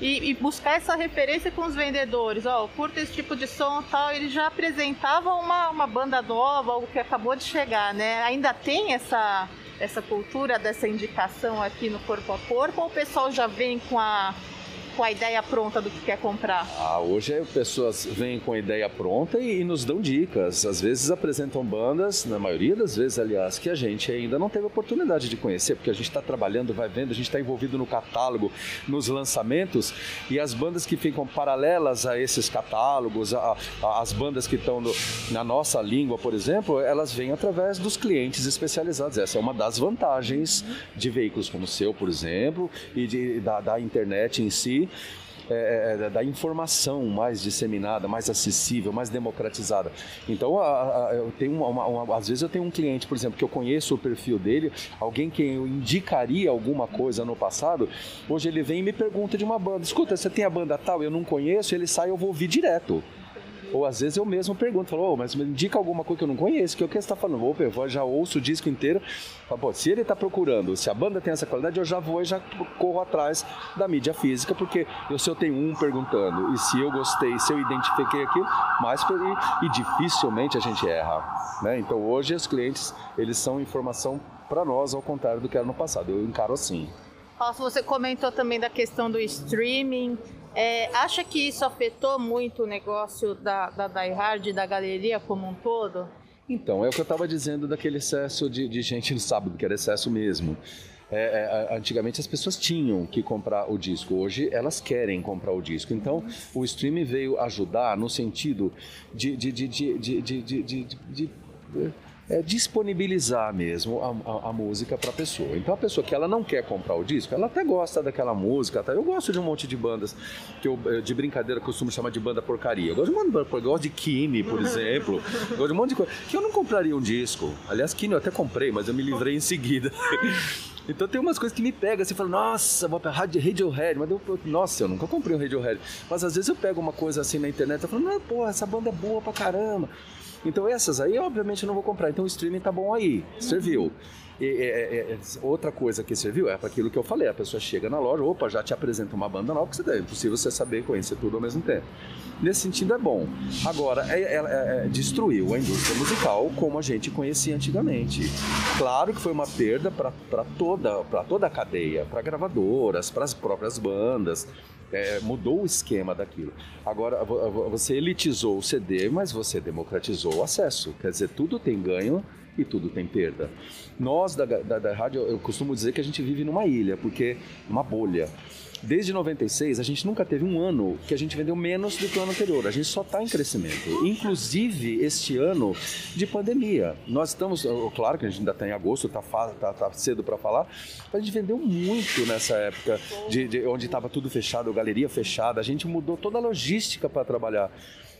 e, e, buscar essa referência com os vendedores. Ó, oh, curta esse tipo de som tal. Ele já apresentava uma, uma banda nova, algo que acabou de chegar, né? Ainda tem essa, essa cultura dessa indicação aqui no corpo a corpo ou o pessoal já vem com a com a ideia pronta do que quer comprar? Ah, hoje pessoas vêm com a ideia pronta e, e, nos dão dicas. Às vezes apresentam bandas, na maioria das vezes, aliás, que a gente ainda não teve oportunidade de conhecer, porque a gente está trabalhando, vai vendo, a gente está envolvido no catálogo, nos lançamentos, e as bandas que ficam paralelas a esses catálogos, a, a, as bandas que estão na nossa língua, por exemplo, elas vêm através dos clientes especializados. Essa é uma das vantagens de veículos como o seu, por exemplo, e de, da, da internet em si é, é, da informação mais disseminada, mais acessível, mais democratizada. Então, a, a, eu tenho uma, uma, às vezes eu tenho um cliente, por exemplo, que eu conheço o perfil dele, alguém que eu indicaria alguma coisa no passado, hoje ele vem e me pergunta de uma banda, escuta, você tem a banda tal, eu não conheço, ele sai, eu vou ouvir direto. Ou às vezes eu mesmo pergunto, falo, oh, mas me indica alguma coisa que eu não conheço, que é o que você está falando. Opa, eu já ouço o disco inteiro. Falo, Pô, se ele está procurando, se a banda tem essa qualidade, eu já vou e já corro atrás da mídia física, porque eu, se eu tenho um perguntando, e se eu gostei, se eu identifiquei aquilo, mais e, e dificilmente a gente erra. Né? Então hoje os clientes, eles são informação para nós, ao contrário do que era no passado. Eu encaro assim. Você comentou também da questão do streaming. É, acha que isso afetou muito o negócio da, da Die Hard, da galeria como um todo? Então, é o que eu estava dizendo daquele excesso de, de gente no sábado, que era excesso mesmo. É, é, antigamente as pessoas tinham que comprar o disco, hoje elas querem comprar o disco. Então o streaming veio ajudar no sentido de, de, de, é, disponibilizar mesmo a, a, a música para a pessoa. Então a pessoa que ela não quer comprar o disco, ela até gosta daquela música. Tá? Eu gosto de um monte de bandas que eu de brincadeira costumo chamar de banda porcaria. Eu gosto de banda porcaria, eu gosto de Kine, por exemplo. Eu gosto de um monte de coisa que eu não compraria um disco. Aliás, Kine eu até comprei, mas eu me livrei em seguida. Então tem umas coisas que me pegam, você fala, nossa, vou pegar Radiohead, mas eu, nossa, eu nunca comprei um Radiohead. Mas às vezes eu pego uma coisa assim na internet e falo, não, pô, essa banda é boa pra caramba. Então essas aí, obviamente, eu não vou comprar. Então o streaming tá bom aí, serviu. E, é, é, outra coisa que serviu é para aquilo que eu falei: a pessoa chega na loja, opa, já te apresenta uma banda nova, porque é impossível você saber conhecer tudo ao mesmo tempo. Nesse sentido é bom. Agora, é, é, é, destruiu a indústria musical como a gente conhecia antigamente. Claro que foi uma perda para toda, toda a cadeia, para gravadoras, para as próprias bandas. É, mudou o esquema daquilo. Agora, você elitizou o CD, mas você democratizou o acesso. Quer dizer, tudo tem ganho e tudo tem perda. Nós da, da, da rádio, eu costumo dizer que a gente vive numa ilha, porque uma bolha. Desde 96, a gente nunca teve um ano que a gente vendeu menos do que o ano anterior. A gente só está em crescimento. Inclusive este ano de pandemia. Nós estamos, claro que a gente ainda está em agosto, está tá, tá cedo para falar, mas a gente vendeu muito nessa época de, de onde estava tudo fechado, galeria fechada. A gente mudou toda a logística para trabalhar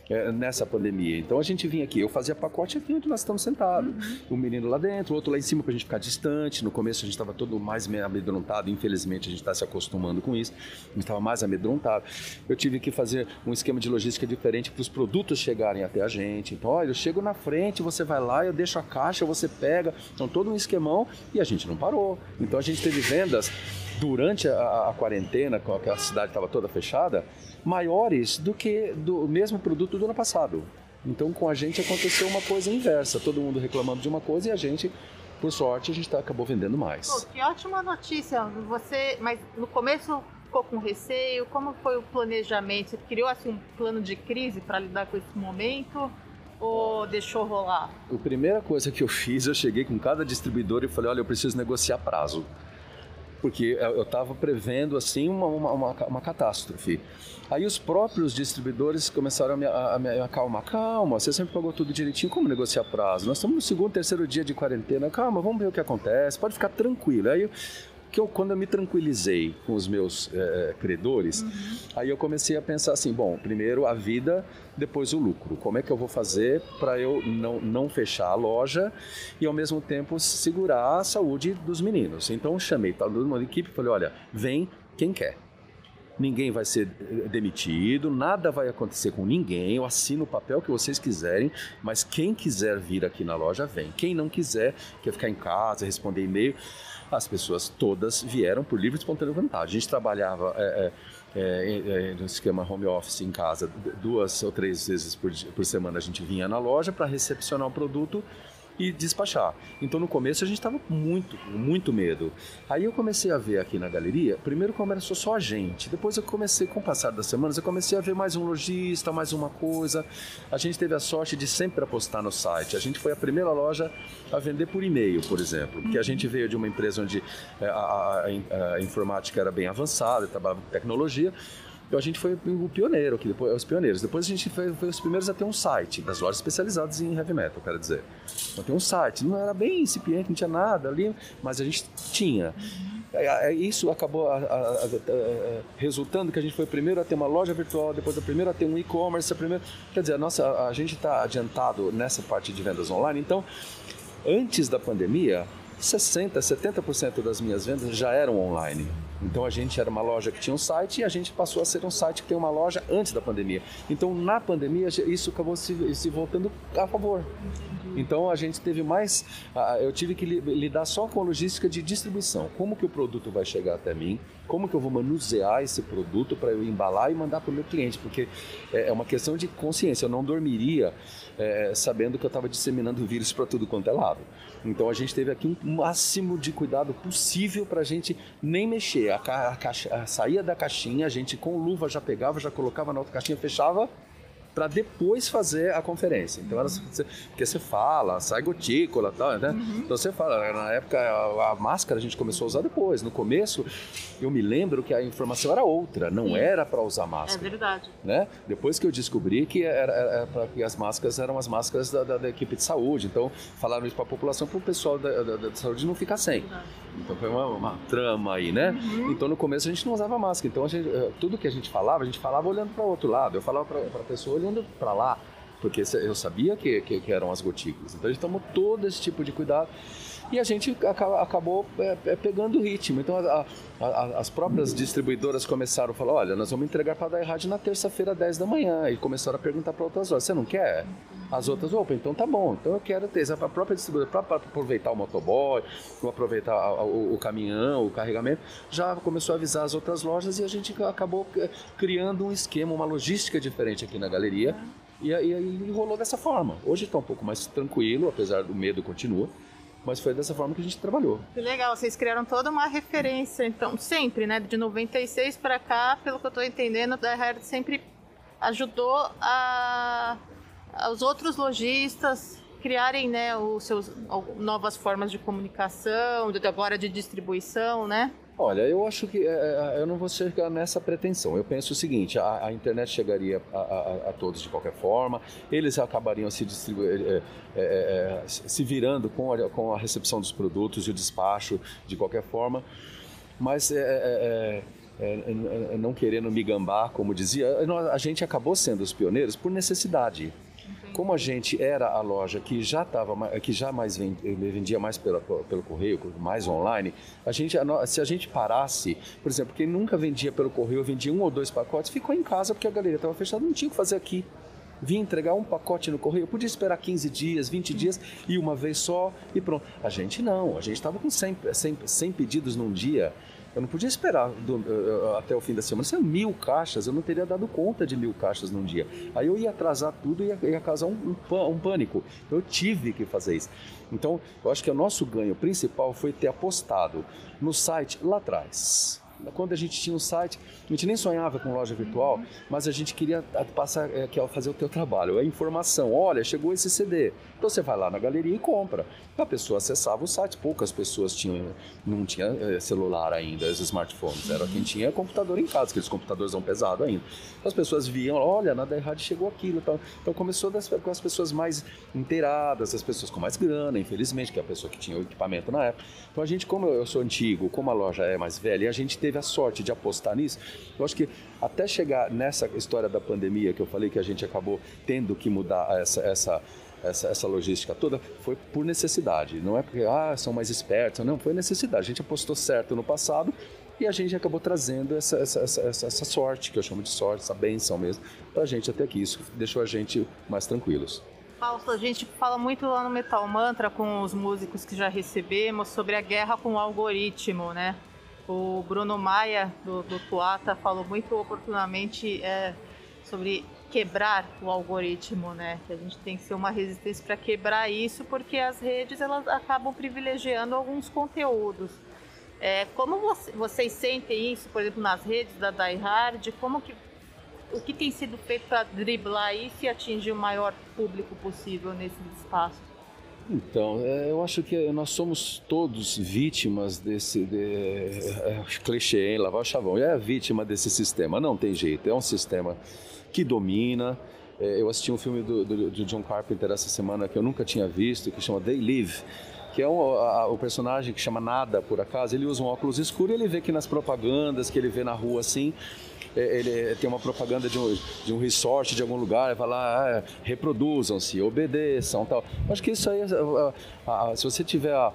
é, nessa pandemia. Então a gente vinha aqui, eu fazia pacote aqui onde nós estamos sentados. Uhum. Um menino lá dentro, o outro lá em cima para a gente ficar distante. No começo a gente estava todo mais amedrontado, infelizmente a gente está se acostumando com isso. A gente estava mais amedrontado. Eu tive que fazer um esquema de logística diferente para os produtos chegarem até a gente. Então, olha, eu chego na frente, você vai lá, eu deixo a caixa, você pega. Então todo um esquemão e a gente não parou. Então a gente teve vendas durante a, a quarentena, com a cidade estava toda fechada, maiores do que do mesmo produto do ano passado. Então com a gente aconteceu uma coisa inversa, todo mundo reclamando de uma coisa e a gente, por sorte, a gente tá, acabou vendendo mais. Pô, que ótima notícia! Você, mas no começo ficou com receio? Como foi o planejamento? Você criou assim um plano de crise para lidar com esse momento? Ou deixou rolar? A primeira coisa que eu fiz, eu cheguei com cada distribuidor e falei: olha, eu preciso negociar prazo porque eu estava prevendo assim uma, uma, uma, uma, catástrofe. Aí os próprios distribuidores começaram a me, a me acalmar. Calma, você sempre pagou tudo direitinho, como negociar prazo? Nós estamos no segundo, terceiro dia de quarentena, calma, vamos ver o que acontece, pode ficar tranquilo. Aí que eu, quando eu me tranquilizei com os meus é, credores, uhum. aí eu comecei a pensar assim, bom, primeiro a vida, depois o lucro. Como é que eu vou fazer para eu não, não fechar a loja e ao mesmo tempo segurar a saúde dos meninos? Então chamei toda uma equipe e falei, olha, vem quem quer ninguém vai ser demitido, nada vai acontecer com ninguém. Eu assino o papel que vocês quiserem, mas quem quiser vir aqui na loja, vem. Quem não quiser, quer ficar em casa, responder e-mail as pessoas todas vieram por livre e espontânea vontade. A gente trabalhava é, é, é, é, no esquema home office em casa, duas ou três vezes por, por semana a gente vinha na loja para recepcionar o produto e despachar. Então no começo a gente estava muito, muito medo. Aí eu comecei a ver aqui na galeria, primeiro começou só a gente, depois eu comecei, com o passar das semanas, eu comecei a ver mais um lojista, mais uma coisa. A gente teve a sorte de sempre apostar no site. A gente foi a primeira loja a vender por e-mail, por exemplo, porque a gente veio de uma empresa onde é, a, a, a, a informática era bem avançada, trabalhava com tecnologia. Então a gente foi o pioneiro, que depois, os pioneiros. Depois a gente foi, foi, os primeiros a ter um site das lojas especializadas em heavy metal, quero dizer. Então tem um site, não era bem incipiente, não tinha nada ali, mas a gente tinha. É, é, isso acabou a, a, a, resultando que a gente foi primeiro a ter uma loja virtual, depois a primeira a ter um e-commerce, a primeira, quer dizer, a nossa, a gente está adiantado nessa parte de vendas online. Então, antes da pandemia, 60, 70% das minhas vendas já eram online. Então a gente era uma loja que tinha um site e a gente passou a ser um site que tem uma loja antes da pandemia. Então na pandemia isso acabou se, se voltando a favor. Então a gente teve mais, eu tive que lidar só com a logística de distribuição. Como que o produto vai chegar até mim? Como que eu vou manusear esse produto para eu embalar e mandar para o meu cliente? Porque é, é uma questão de consciência. Eu não dormiria é, sabendo que eu estava disseminando vírus para tudo quanto é lado. Então a gente teve aqui um máximo de cuidado possível para a gente nem mexer. A, a, caixa, a, saía da caixinha, a gente com luva já pegava, já colocava na outra caixinha, fechava para depois fazer a conferência. Então, era, porque você fala, sai gotícula e tal, né? Uhum. Então você fala, na época a, a, máscara a gente começou a usar depois. No começo, eu me lembro que a informação era outra, não Sim. era para usar máscara. É verdade. Né? Depois que eu descobri que, era, era, era que as máscaras eram as máscaras da, da, da equipe de saúde, então falaram isso para a população, para o pessoal da, da, da, saúde não ficar sem. Então foi uma, uma trama aí, né? Uhum. Então no começo a gente não usava máscara, então gente, eh, tudo que a gente falava, a gente falava olhando para o outro lado. Eu falava para a pessoa olhando para lá, porque eu sabia que, que, que, eram as gotículas. Então a gente tomou todo esse tipo de cuidado e a gente acabou é, pegando o ritmo. Então a, a, as próprias distribuidoras começaram a falar: olha, nós vamos entregar para a rádio na terça-feira, 10 da manhã. E começaram a perguntar para outras lojas: você não quer? As outras, opa, então tá bom, então eu quero ter. A própria distribuidora, para aproveitar o motoboy, aproveitar o, o, caminhão, o carregamento, já começou a avisar as outras lojas e a gente acabou é, criando um esquema, uma logística diferente aqui na galeria. E aí rolou dessa forma. Hoje está um pouco mais tranquilo, apesar do medo continua. Mas foi dessa forma que a gente trabalhou. Que legal, vocês criaram toda uma referência, então, sempre, né? De 96 para cá, pelo que eu estou entendendo, a Herd sempre ajudou a, os outros lojistas criarem né, os seus, novas formas de comunicação, agora de distribuição, né? Olha, eu acho que é, é, eu não vou chegar nessa pretensão. Eu penso o seguinte: a, a internet chegaria a, a, a, todos de qualquer forma, eles acabariam se é, é, é, se virando com a, com a recepção dos produtos e o despacho de qualquer forma, mas é, não querendo me gambar, como dizia, a gente acabou sendo os pioneiros por necessidade. Como a gente era a loja que já estava, que já mais vendia mais pela, pelo correio, mais online, a gente, se a gente parasse, por exemplo, quem nunca vendia pelo correio, vendia um ou dois pacotes, ficou em casa porque a galeria estava fechada, não tinha o que fazer aqui. Vim entregar um pacote no correio, podia esperar 15 dias, 20 dias e uma vez só e pronto. A gente não, a gente estava com 100, 100, 100 pedidos num dia. Eu não podia esperar do, uh, até o fim da semana. São mil caixas, eu não teria dado conta de mil caixas num dia. Aí eu ia atrasar tudo e ia, ia causar um, um, um pânico. Eu tive que fazer isso. Então, eu acho que o nosso ganho principal foi ter apostado no site lá atrás quando a gente tinha um site, a gente nem sonhava com loja virtual, mas a gente queria passar, é, é fazer o teu trabalho, a informação. Olha, chegou esse CD. Então você vai lá na galeria e compra. A pessoa acessava o site, poucas pessoas tinham, não tinha é, celular ainda, os smartphones. Era quem tinha computador em casa, aqueles computadores são pesados ainda. As pessoas viam, olha, na errado chegou aquilo. Então, então começou das, com as pessoas mais inteiradas, as pessoas com mais grana, infelizmente, que é a pessoa que tinha o equipamento na época. Então a gente, como eu sou antigo, como a loja é mais velha, a gente teve a sorte de apostar nisso. Eu acho que até chegar nessa história da pandemia que eu falei que a gente acabou tendo que mudar essa, essa essa, essa, logística toda foi por necessidade. Não é porque ah, são mais espertos, não, foi necessidade. A gente apostou certo no passado e a gente acabou trazendo essa, essa, essa, essa sorte, que eu chamo de sorte, essa benção mesmo, para a gente até aqui. Isso deixou a gente mais tranquilos. Fausto, a gente fala muito lá no Metal Mantra com os músicos que já recebemos sobre a guerra com o algoritmo, né? O Bruno Maia, do, do Tuata, falou muito oportunamente é, sobre quebrar o algoritmo, né? Que a gente tem que ser uma resistência para quebrar isso, porque as redes elas acabam privilegiando alguns conteúdos. É, como você, vocês sentem isso, por exemplo, nas redes da Die Hard? Como que o que tem sido feito para driblar isso e atingir o maior público possível nesse espaço? Então, é, eu acho que nós somos todos vítimas desse de, é, clichê, hein? Lavar o chavão. É vítima desse sistema, não tem jeito. É um sistema que domina. É, eu assisti um filme do, do, do, John Carpenter essa semana que eu nunca tinha visto, que chama They Live, que é um, a, o personagem que chama Nada, por acaso. Ele usa um óculos escuro e ele vê que nas propagandas que ele vê na rua assim, é, ele tem uma propaganda de um, de um resort de algum lugar, vai lá, ah, reproduzam-se, obedeçam tal. Acho que isso aí, se você tiver a,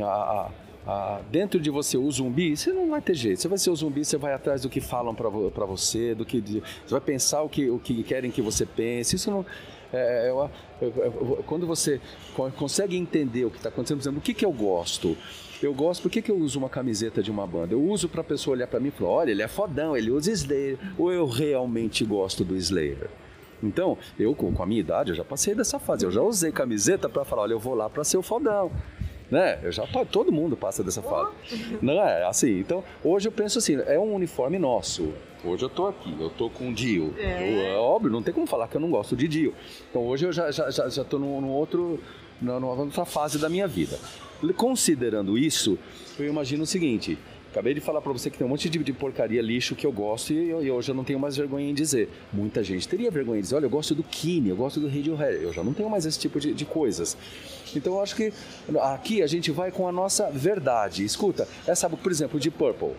a, a, dentro de você o zumbi, você não vai ter jeito. Você vai ser o zumbi, você vai atrás do que falam para você, do que você vai pensar o que, o que querem que você pense. Isso não. É, é, é, quando você consegue entender o que está acontecendo, por exemplo, o que, que eu gosto? Eu gosto, por que, que eu uso uma camiseta de uma banda? Eu uso para a pessoa olhar para mim e falar: olha, ele é fodão, ele usa Slayer. Ou eu realmente gosto do Slayer? Então, eu com a minha idade, eu já passei dessa fase. Eu já usei camiseta para falar: olha, eu vou lá para ser o fodão né? Eu já todo mundo passa dessa fase. Não é assim. Então, hoje eu penso assim, é um uniforme nosso. Hoje eu tô aqui, eu tô com o Dio. É. Eu, é óbvio, não tem como falar que eu não gosto de Dio. Então hoje eu já, já, já, já tô num, num outro, numa outra fase da minha vida. Considerando isso, eu imagino o seguinte: Acabei de falar para você que tem um monte de, de, porcaria, lixo que eu gosto e, e hoje eu não tenho mais vergonha em dizer. Muita gente teria vergonha em dizer, olha, eu gosto do Kine, eu gosto do Radiohead. Eu já não tenho mais esse tipo de, de coisas. Então eu acho que aqui a gente vai com a nossa verdade. Escuta, essa, por exemplo, de Purple.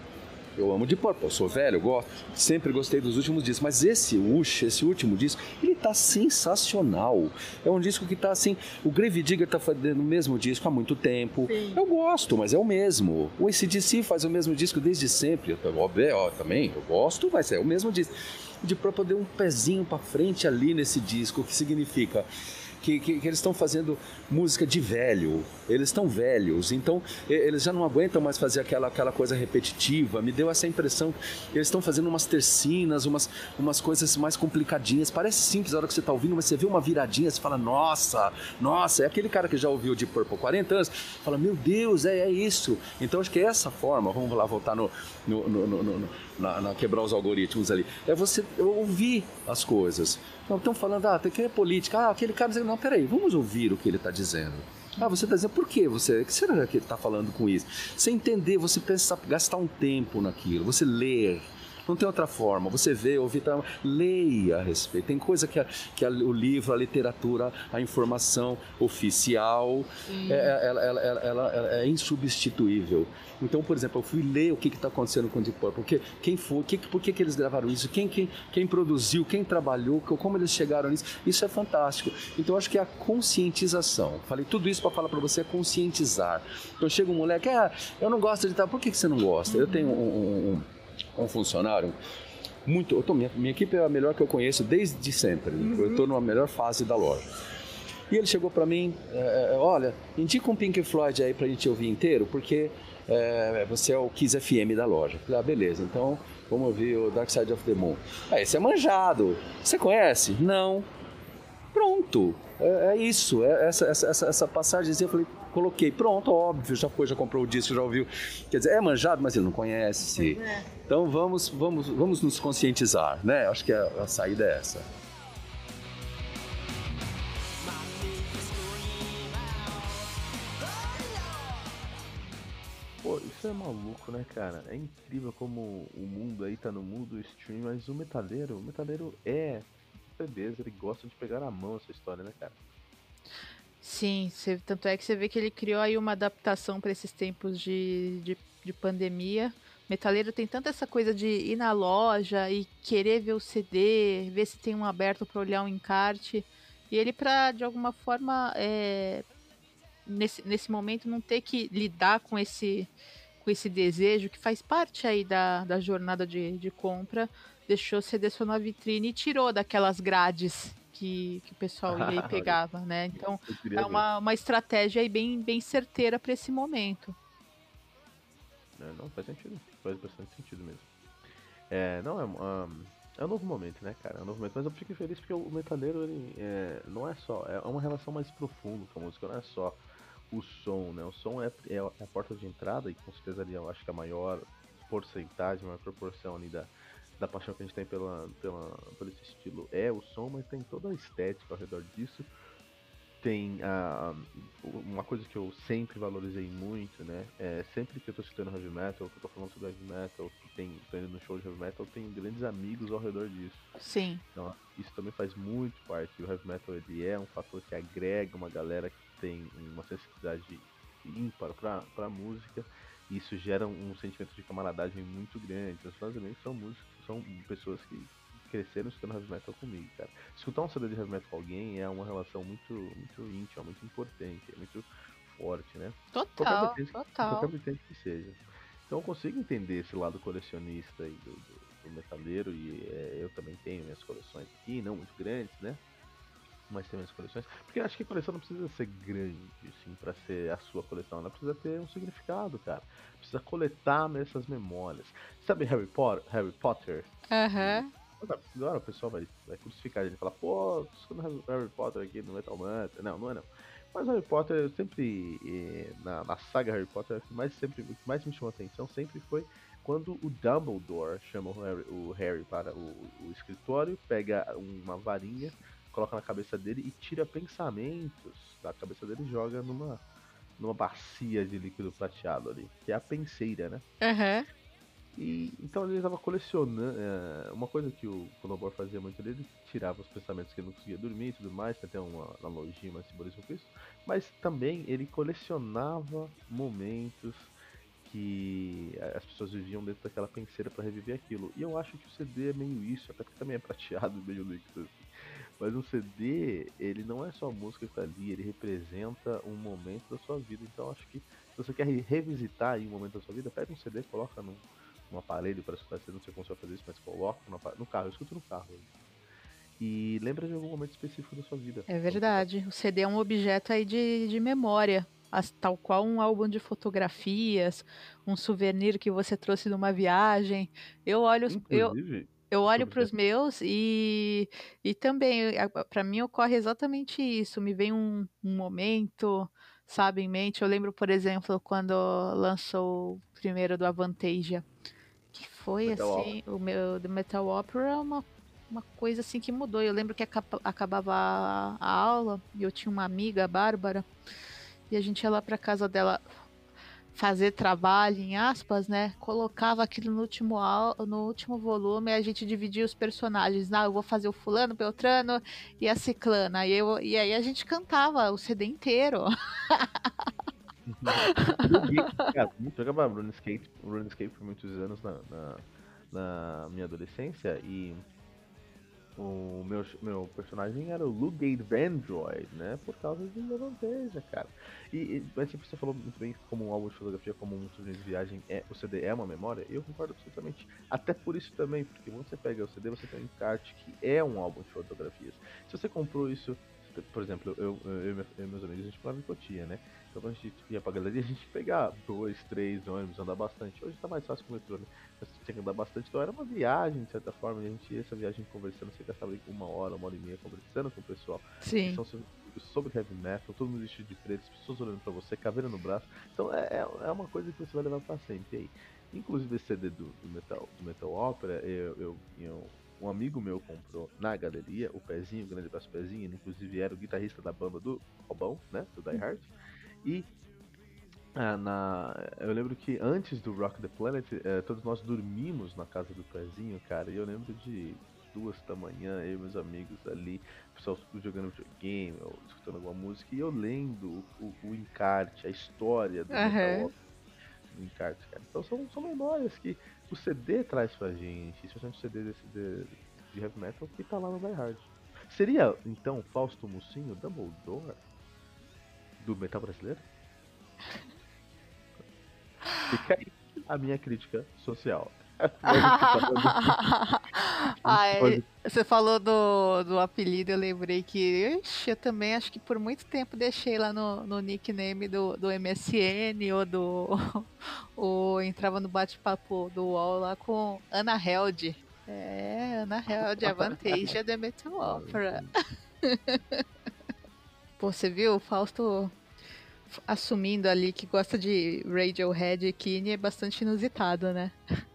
Eu amo de Purple, sou velho, gosto, sempre gostei dos últimos discos, mas esse Ush, esse último disco, ele tá sensacional. É um disco que tá assim, o Grave Digger tá fazendo o mesmo disco há muito tempo. Sim. Eu gosto, mas é o mesmo. O ACDC faz o mesmo disco desde sempre. Óbvio, ó, também, eu gosto, mas é o mesmo disco. De Purple deu um pezinho para frente ali nesse disco, o que significa que, que, que eles estão fazendo música de velho, eles estão velhos, então eles já não aguentam mais fazer aquela, aquela coisa repetitiva. Me deu essa impressão que eles estão fazendo umas tercinas, umas, umas coisas mais complicadinhas. Parece simples a hora que você está ouvindo, mas você vê uma viradinha, você fala, nossa, nossa, é aquele cara que já ouviu de Purple 40 anos, fala, meu Deus, é, é isso. Então acho que é essa forma, vamos lá voltar no, no, no, no na, na, quebrar os algoritmos ali, é você ouvir as coisas. Não estão falando, ah, tem que é política, ah, aquele cara dizendo, não, peraí, vamos ouvir o que ele está dizendo. Ah, você está dizendo por quê? Você, que será que ele está falando com isso? Você entender, você pensar, gastar um tempo naquilo, você ler, não tem outra forma. Você vê, ouvir, tá, leia a respeito. Tem coisa que, a, que a, o livro, a literatura, a informação oficial, é, é, ela, ela, ela, ela, é insubstituível. Então, por exemplo, eu fui ler o que está acontecendo com o Deep Purple, porque quem foi, que, por que, que eles gravaram isso, quem, quem, quem produziu, quem trabalhou, como eles chegaram nisso. Isso é fantástico. Então, eu acho que é a conscientização. Falei tudo isso para falar para você é conscientizar. Então, chega um moleque, ah, eu não gosto de tal, por que, que você não gosta? Eu tenho um, um um funcionário muito. Eu tô, minha, minha equipe é a melhor que eu conheço desde sempre. Uhum. Eu estou numa melhor fase da loja. E ele chegou para mim, é, é, olha, indica um Pink Floyd aí para a gente ouvir inteiro, porque é, você é o Kiss FM da loja. Falei, ah, beleza, então vamos ouvir o Dark Side of the Moon. Ah, esse é manjado. Você conhece? Não. Pronto. É, é isso. É essa, essa, essa, essa passagem, eu falei, coloquei, pronto, óbvio, já foi, já comprou o disco, já ouviu. Quer dizer, é manjado, mas ele não conhece. É. Então vamos, vamos, vamos nos conscientizar, né? Acho que a, a saída é essa. Pô, isso é maluco, né, cara? É incrível como o mundo aí tá no mundo stream, mas o metaleiro, o metaleiro é ele gosta de pegar na mão essa história, né, cara? Sim, tanto é que você vê que ele criou aí uma adaptação para esses tempos de, de, de, pandemia. Metaleiro tem tanta essa coisa de ir na loja e querer ver o CD, ver se tem um aberto para olhar um encarte. E ele, para de alguma forma, é, nesse, nesse momento, não ter que lidar com esse, com esse desejo que faz parte aí da, da jornada de, de compra, deixou o CD só na vitrine e tirou daquelas grades que, que o pessoal ia e pegava, né? Então é uma, uma estratégia aí bem, bem certeira para esse momento. Não, faz sentido. Faz bastante sentido mesmo. É, não, é, um, é um novo momento, né, cara? É um novo momento. Mas eu fico feliz porque o metaleiro, ele é, não é só. É uma relação mais profunda com a música, não é só o som, né? O som é, é a porta de entrada e com certeza ali eu acho que a maior porcentagem, a maior proporção ali da, da paixão que a gente tem pela, pela, pelo esse estilo é o som, mas tem toda a estética ao redor disso tem a, uma coisa que eu sempre valorizei muito, né? É, sempre que eu tô citando heavy metal, que eu tô falando sobre heavy metal, que tem, tô indo no show de heavy metal, tem grandes amigos ao redor disso. Sim. Então, isso também faz muito parte. O heavy metal ele é um fator que agrega uma galera que tem uma sensibilidade ímpar pra, pra música. E isso gera um sentimento de camaradagem muito grande. Os fãs são músicos, são pessoas que cresceram escutando heavy metal comigo, cara. Escutar um CD de heavy metal com alguém é uma relação muito, muito íntima, muito importante, é muito forte, né? Total, qualquer total. Qualquer vertente que seja. Então eu consigo entender esse lado colecionista aí do, do, do metaleiro e é, eu também tenho minhas coleções aqui, não muito grandes, né? Tem minhas coleções. Porque acho que a coleção não precisa ser grande, assim, pra ser a sua coleção. Ela precisa ter um significado, cara. Precisa coletar essas memórias. Sabe Harry Potter? Harry Potter? Aham. Uhum. Agora o pessoal vai, vai crucificar ele e falar, pô, escutando Harry Potter aqui no Metal Mantra. Não, não é não. Mas Harry Potter, eu sempre, na, na saga Harry Potter, o que, mais sempre, que mais me chamou a atenção sempre foi quando o Dumbledore chama o Harry, o Harry para o, o, escritório, pega uma varinha, coloca na cabeça dele e tira pensamentos da cabeça dele e joga numa, numa bacia de líquido prateado ali, que é a penseira, né? Aham. Uhum. E então ele estava colecionando. É, uma coisa que o Conobor fazia muito ali, ele tirava os pensamentos que ele não conseguia dormir e tudo mais, tem até uma analogia, uma simbolismo com isso. Mas também ele colecionava momentos que as pessoas viviam dentro daquela penseira para reviver aquilo. E eu acho que o CD é meio isso, até porque também é prateado, meio líquido assim. Mas um CD, ele não é só música que tá ali, ele representa um momento da sua vida. Então acho que se você quer revisitar aí um momento da sua vida, pega um CD, coloca num um aparelho para escutar, não sei como você vai fazer isso, mas coloca no, no carro, eu escuto no carro. E lembra de algum momento específico da sua vida. É verdade. O CD é um objeto aí de, de memória. As, tal qual um álbum de fotografias, um souvenir que você trouxe de uma viagem. Eu olho. Inclusive, eu, eu olho para os meus e, e também, para mim, ocorre exatamente isso. Me vem um, um, momento, sabe, em mente. Eu lembro, por exemplo, quando lançou o primeiro do Avantasia que foi Metal assim, Opera. o meu do Metal Opera é uma, uma coisa assim que mudou. Eu lembro que acabava a, a aula e eu tinha uma amiga, a Bárbara, e a gente ia lá pra casa dela fazer trabalho, em aspas, né? Colocava aquilo no último, no último volume a gente dividia os personagens. Ah, eu vou fazer o fulano, Beltrano e a ciclana. E, eu, e aí a gente cantava o CD inteiro. cara, jogava RuneScape, RuneScape por muitos anos na, na, na, minha adolescência e o meu, meu personagem era o Lugate Vandroid, né? Por causa de Levanteja, cara. E, e, mas tipo, você falou muito bem como um álbum de fotografia, como um souvenir de viagem, é, o CD é uma memória, eu concordo absolutamente. Até por isso também, porque quando você pega o CD, você tem um encarte que é um álbum de fotografias. Se você comprou isso, por exemplo, eu, e meus amigos, a gente falava em Cotia, né? Então quando a gente ia pra galeria, a gente pegar dois, três ônibus, andar bastante. Hoje tá mais fácil com o metrô, né? Mas tinha que andar bastante, então era uma viagem, de certa forma, a gente ia essa viagem conversando, você gastava uma hora, uma hora e meia conversando com o pessoal. Sim. Então, sobre heavy metal, todo mundo vestido de preto, as pessoas olhando pra você, caveira no braço. Então é, é, é uma coisa que você vai levar pra sempre aí. Inclusive esse CD do, do Metal, do Metal Opera, eu, eu, eu um amigo meu comprou na galeria, o Pezinho, o grande abraço Pezinho, ele inclusive era o guitarrista da banda do Robão, né, do Die Hard. E ah, na, eu lembro que antes do Rock the Planet, eh, todos nós dormimos na casa do Pezinho, cara. E eu lembro de duas da manhã, eu e meus amigos ali, o pessoal jogando videogame, ou escutando alguma música, e eu lendo o, o encarte, a história do uhum. encarte, cara. Então são, são memórias que o CD traz pra gente, especialmente o CD desse, de, de heavy metal que tá lá no Die Hard. Seria, então, Fausto Mucinho Dumbledore do metal brasileiro? Fica aí a minha crítica social. é, você falou do, do apelido, eu lembrei que ixi, eu também acho que por muito tempo deixei lá no, no nickname do, do MSN ou do. ou entrava no bate-papo do UOL lá com Ana Held. É, Ana Held, a Vantage do Metal Opera. Pô, você viu? O Fausto assumindo ali que gosta de Radiohead e Kine é bastante inusitado, né?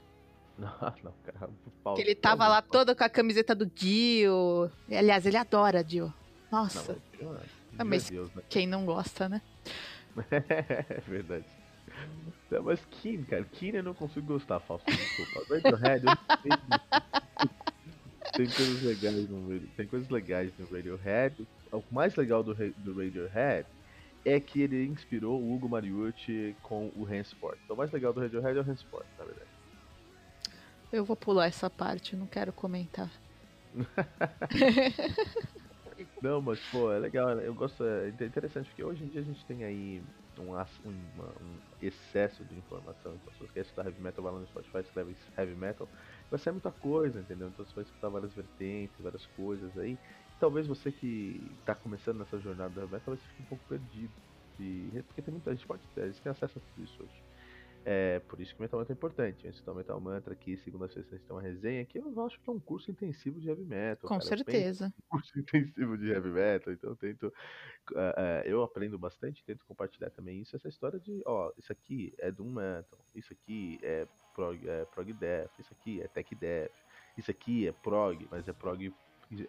Não, não, cara. Que ele tava lá todo com a camiseta do Dio. Aliás, ele adora Dio. Nossa. Não, mas, ah, mas Deus, né? quem não gosta, né? é verdade. Não, mas Kine, cara, Kine eu não consigo gostar, Fausto. Desculpa. Radiohead, eu tem coisas legais no tem coisas legais no Radiohead. O mais legal do, do Radiohead é que ele inspirou o Hugo Mariucci com o Hansport. Então o mais legal do Radiohead é o Hansport, na verdade. Eu vou pular essa parte, não quero comentar. não, mas pô, é legal, eu gosto, é interessante porque hoje em dia a gente tem aí um, uma, um excesso de informação. Então, se você quer estudar heavy metal, vai lá no Spotify, escreve heavy metal, vai ser muita coisa, entendeu? Então você vai escutar várias vertentes, várias coisas aí. Talvez você que está começando nessa jornada do metal, talvez fique um pouco perdido. E, porque tem muita gente pode ter, a gente tem acesso a tudo isso hoje. É por isso que o Metal Mantra é importante. Antes do Metal Mantra aqui, segunda-feira, a gente tem uma resenha que eu acho que é um curso intensivo de heavy metal. Com cara. certeza. Um curso intensivo de heavy metal, então eu tento. Uh, uh, eu aprendo bastante, tento compartilhar também isso, essa história de, ó, isso aqui é Doom Metal, isso aqui é prog, é prog Death, isso aqui é Tech Death, isso aqui é prog, mas é prog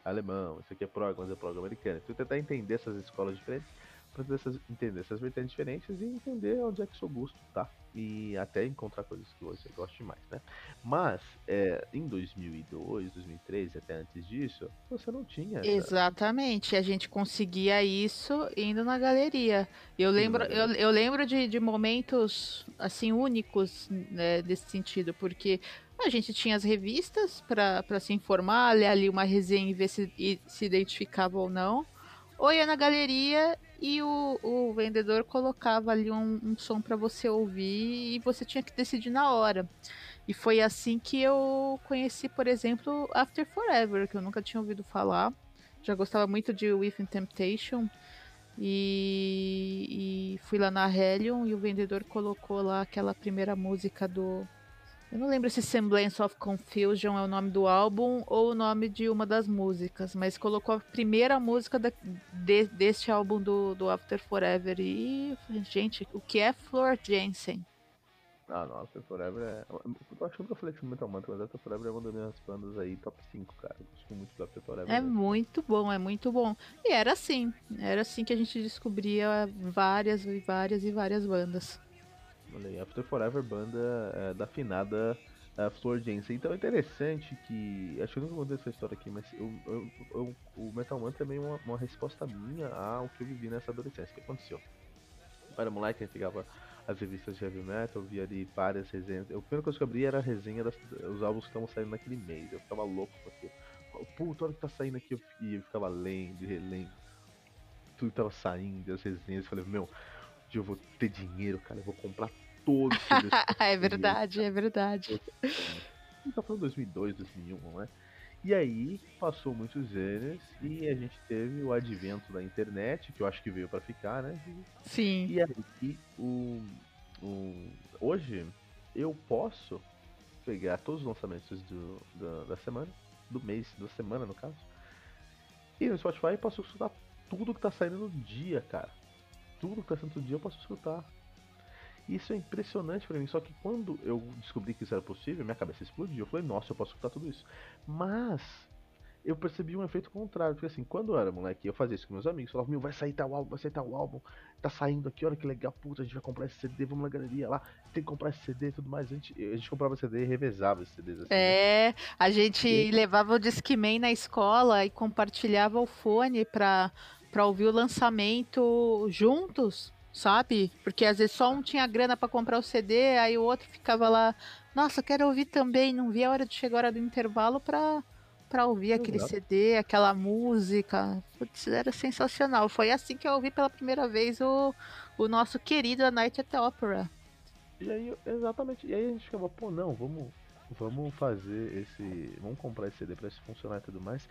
alemão, isso aqui é prog, mas é prog americano. Então tentar entender essas escolas diferentes para entender essas vertentes diferentes e entender onde é que seu gosto tá. E até encontrar coisas que você goste mais, né? Mas é, em 2002, 2003, até antes disso, você não tinha. Exatamente, a gente conseguia isso indo na galeria. Eu lembro, eu, eu lembro de, de momentos assim únicos né, desse sentido, porque a gente tinha as revistas para se informar, ler ali uma resenha e ver se se identificava ou não. Ou ia na galeria e o, o vendedor colocava ali um, um som para você ouvir e você tinha que decidir na hora. E foi assim que eu conheci, por exemplo, After Forever, que eu nunca tinha ouvido falar. Já gostava muito de Within Temptation. E, e fui lá na Hellion e o vendedor colocou lá aquela primeira música do, eu não lembro se Semblance of Confusion é o nome do álbum ou o nome de uma das músicas, mas colocou a primeira música da, de, deste álbum do, do After Forever. E, gente, o que é Flor Jensen? Ah, não, After Forever é. Eu acho que eu falei que Metal Mantra, mas After Forever é uma das minhas bandas aí, top 5, cara. Eu gosto muito do After Forever. É muito bom, é muito bom. E era assim, era assim que a gente descobria várias e várias e várias bandas. Olha After Forever, banda é, da afinada uh, Flor Jensen. Então é interessante que. Acho que eu nunca contei essa história aqui, mas eu, eu, eu, o Metal Man também é uma, uma resposta minha ao que eu vivi nessa adolescência. O que aconteceu? Eu era moleque, eu pegava as revistas de heavy metal, via ali várias resenhas. A primeira coisa que eu abri era a resenha dos álbuns que estavam saindo naquele mês. Eu ficava louco porque, puta, olha o que tá saindo aqui. E eu ficava lendo e relendo. Tudo tava saindo, as resenhas. Eu falei, meu, eu vou ter dinheiro, cara, eu vou comprar todos. é verdade, é verdade. Tá falando 2002, 2001, não é? E aí, passou muitos anos e a gente teve o advento da internet, que eu acho que veio para ficar, né? Sim. E aí, o, o, hoje, eu posso pegar todos os lançamentos do, do, da semana, do mês, da semana no caso, e no Spotify posso escutar tudo que tá saindo no dia, cara tudo que tá sendo todo dia eu posso escutar. Isso é impressionante para mim. Só que quando eu descobri que isso era possível, minha cabeça explodiu. Eu falei, nossa, eu posso escutar tudo isso. Mas eu percebi um efeito contrário. Porque assim, quando eu era moleque, eu fazia isso com meus amigos. Falava, meu, vai sair tal álbum, vai sair tal álbum. Tá saindo aqui, olha que legal, puta, a gente vai comprar esse CD, vamos na galeria lá. Tem que comprar esse CD e tudo mais. A gente, a gente comprava CD e revezava esses CDs assim. Né? É, a gente e... levava o Discman na escola e compartilhava o fone pra para ouvir o lançamento juntos, sabe? Porque às vezes só um tinha grana para comprar o CD, aí o outro ficava lá, nossa, quero ouvir também, não vi a hora de chegar a hora do intervalo para para ouvir aquele Exato. CD, aquela música. Putz, era sensacional. Foi assim que eu ouvi pela primeira vez o, o nosso querido A Night at the Opera. E aí, exatamente. E aí a gente ficava, pô, não, vamos vamos fazer esse. Vamos comprar esse CD pra isso funcionar e tudo mais.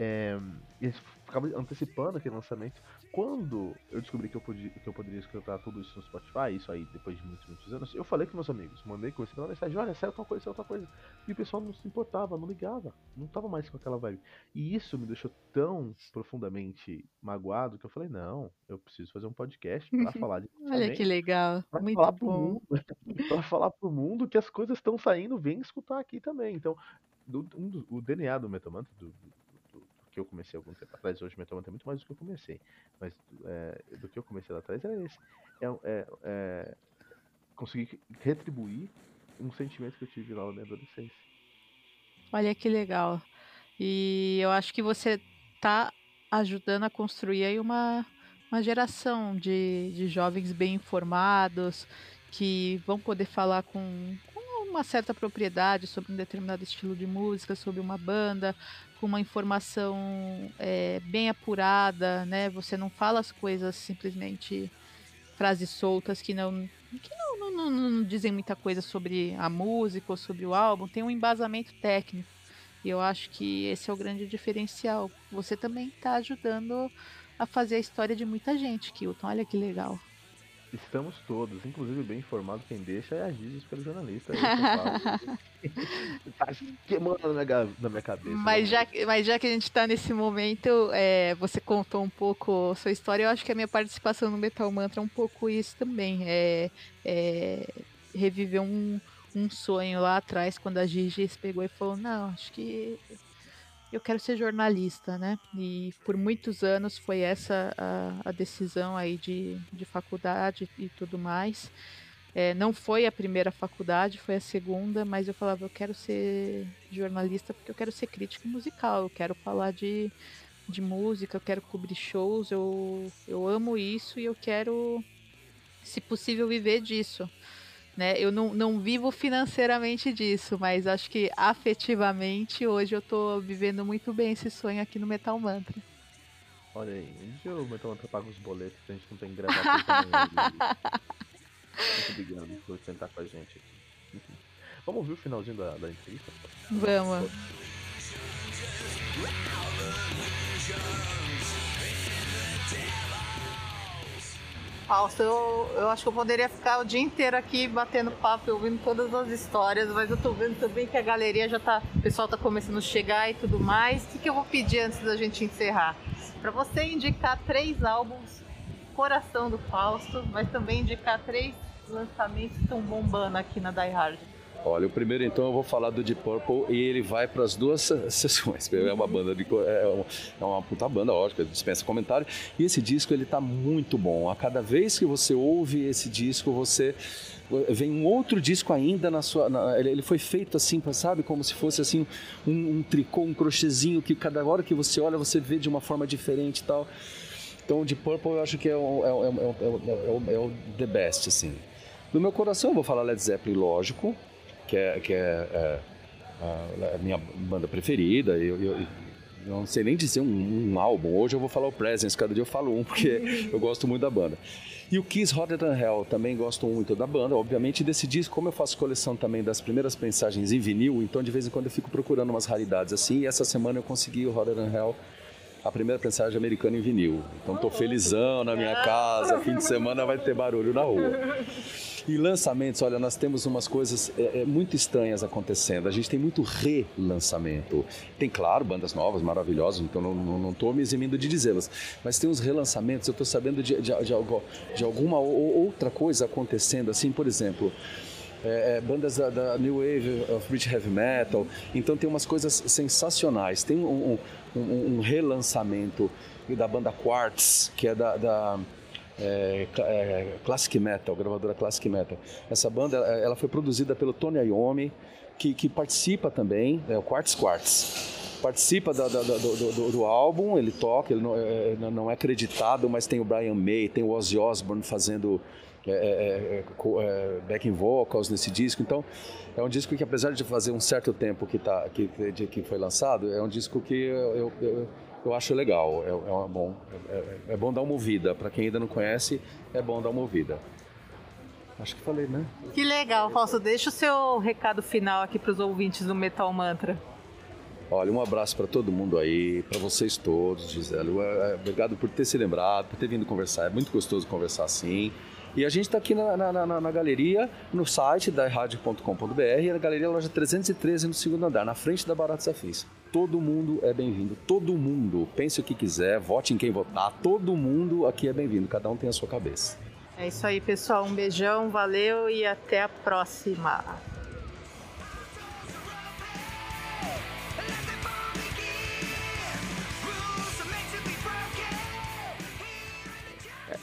É, e a gente ficava antecipando aquele lançamento. Quando eu descobri que eu, podia, que eu poderia escutar tudo isso no Spotify, isso aí depois de muitos, muitos anos, eu falei com meus amigos, mandei com pela mensagem, olha, saiu tal coisa, saiu tal coisa. E o pessoal não se importava, não ligava, não tava mais com aquela vibe. E isso me deixou tão profundamente magoado que eu falei, não, eu preciso fazer um podcast pra falar de Olha que legal, pra muito falar bom. pro mundo, pra falar pro mundo que as coisas estão saindo, vem escutar aqui também. Então, do, um o DNA do do- do que eu comecei algum tempo atrás, hoje o Metamantra é muito mais do que eu comecei, mas é, do que eu comecei lá atrás era esse. É, é, é conseguir retribuir um sentimento que eu tive lá na adolescência. Olha que legal. E eu acho que você tá ajudando a construir aí uma, uma geração de, de jovens bem informados, que vão poder falar com uma certa propriedade sobre um determinado estilo de música, sobre uma banda, com uma informação é, bem apurada, né? Você não fala as coisas simplesmente frases soltas que não que não, não, não, não dizem muita coisa sobre a música ou sobre o álbum, tem um embasamento técnico. E eu acho que esse é o grande diferencial. Você também está ajudando a fazer a história de muita gente, Kilton. Olha que legal. Estamos todos, inclusive bem informado, quem deixa é a Gizes pelo jornalista. é falo. tá queimando na na minha cabeça. Mas né? já, que- mas já que a gente está nesse momento, é, você contou um pouco a sua história, eu acho que a minha participação no Metal Mantra é um pouco isso também. É, é reviver um, um sonho lá atrás, quando a Gigi pegou e falou, não, acho que eu quero ser jornalista, né? E por muitos anos foi essa a, a decisão aí de, de faculdade e tudo mais. É, não foi a primeira faculdade, foi a segunda, mas eu falava, eu quero ser jornalista porque eu quero ser crítico musical, eu quero falar de, de música, eu quero cobrir shows, eu, eu amo isso e eu quero, se possível, viver disso. Né? Eu não, não vivo financeiramente disso, mas acho que afetivamente hoje eu tô vivendo muito bem esse sonho aqui no Metal Mantra. Olha aí, um dia o Metal Mantra paga os boletos, a gente não tem também. Muito obrigado por sentar com a gente aqui. Vamos ouvir o finalzinho da, da entrevista? Vamos. Fausto, eu, eu acho que eu poderia ficar o dia inteiro aqui batendo papo e ouvindo todas as histórias, mas eu tô vendo também que a galeria já tá. O pessoal tá começando a chegar e tudo mais. O que, que eu vou pedir antes da gente encerrar? Para você indicar três álbuns, Coração do Fausto, mas também indicar três lançamentos que estão bombando aqui na Die Hard. Olha, o primeiro então eu vou falar do Deep Purple e ele vai para as duas se- sessões. É uma banda de é uma, é uma puta banda, lógico, dispensa comentário. E esse disco ele tá muito bom. A cada vez que você ouve esse disco, você vem um outro disco ainda na sua. na- ele, foi feito assim, sabe, como se fosse assim um, um tricô, um crochêzinho que cada hora que você olha você vê de uma forma diferente e tal. Então, Deep Purple eu acho que é é o- é o- é o- é o- é o the best, assim. No meu coração eu vou falar Led Zeppelin, lógico, que é, que é, é, a, a minha banda preferida. Eu, eu- eu não sei nem dizer um, um álbum. Hoje eu vou falar o Presence, cada dia eu falo um, porque eu gosto muito da banda. E o Kiss Hotter Than Hell, também gosto muito da banda, obviamente. E desse disco, como eu faço coleção também das primeiras pensagens em vinil, então de vez em quando eu fico procurando umas raridades assim. E essa semana eu consegui o Hotter Than Hell a primeira prensagem americana em vinil. Então tô felizão na minha casa, fim de semana vai ter barulho na rua. E lançamentos, olha, nós temos umas coisas é, é, muito estranhas acontecendo. A gente tem muito relançamento. Tem, claro, bandas novas, maravilhosas, então não, não, não tô me eximindo de dizê-las. Mas tem uns relançamentos, eu tô sabendo de, de, de, de alguma ou- outra coisa acontecendo, assim, por exemplo é, é, bandas da, da New Wave of British Heavy Metal. Então tem umas coisas sensacionais. Tem um, um- um- um relançamento da banda Quartz, que é da, da, é, é, Classic Metal, gravadora Classic Metal. Essa banda ela foi produzida pelo Tony Iommi, que, que participa também, é o Quartz Quartz. Participa da- da- do, do- do- álbum, ele toca, ele não é, não é acreditado, mas tem o Brian May, tem o Ozzy Osbourne fazendo é, é, é, é, backing vocals nesse disco. Então, é um disco que, apesar de fazer um certo tempo que, tá, que, de- que foi lançado, é um disco que eu, eu, eu, acho legal. É, é, bom, é, é- bom dar uma ouvida. Para quem ainda não conhece, é bom dar uma ouvida. Acho que falei, né? Que legal, Fausto. Deixa o seu recado final aqui para os ouvintes do Metal Mantra. Olha, um abraço para todo mundo aí, para vocês todos, Gisele. Obrigado por ter se lembrado, por ter vindo conversar. É muito gostoso conversar assim. E a gente está aqui na, na, na, na, galeria, no site da rádio.com.br, na galeria loja 313 no segundo andar, na frente da Baratos Afins. Todo mundo é bem-vindo, todo mundo. Pense o que quiser, vote em quem votar, todo mundo aqui é bem-vindo, cada um tem a sua cabeça. É isso aí, pessoal. Um beijão, valeu e até a próxima.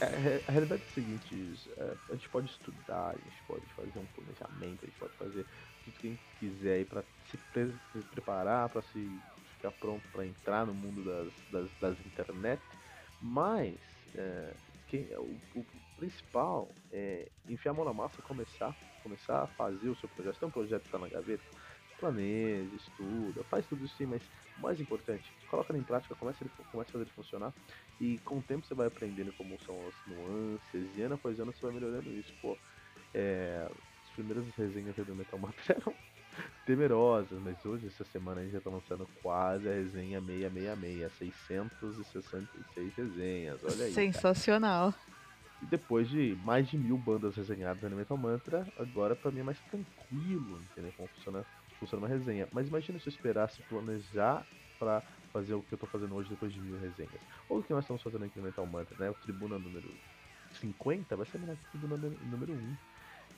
A realidade é a seguinte, é, a gente pode estudar, a gente pode fazer um planejamento, a gente pode fazer tudo que a gente quiser aí para se, pre se, preparar, para se ficar pronto para entrar no mundo das, das, das internet, mas é, o, o, principal é enfiar a mão na massa começar, começar a fazer o seu projeto. Se tem um projeto que está na gaveta, planeja, estuda, faz tudo isso sim, mas o mais importante, coloca em prática, começa, ele, começa a fazer ele funcionar e com o tempo você vai aprendendo como são as nuances e ano após ano você vai melhorando isso. Pô, é, as primeiras resenhas do Metal Mantra eram temerosas, mas hoje, essa semana, a gente já está lançando quase a resenha 666, 666 resenhas, olha aí. Sensacional. Cara. E depois de mais de mil bandas resenhadas no Metal Mantra, agora para mim é mais tranquilo entender como funciona, funciona uma resenha. Mas imagina se eu esperasse planejar para fazer o que eu tô fazendo hoje depois de mil resenhas. Ou o que nós estamos fazendo aqui no Metal Mantra, né? O Tribuna número 50 vai ser a Tribuna número 1.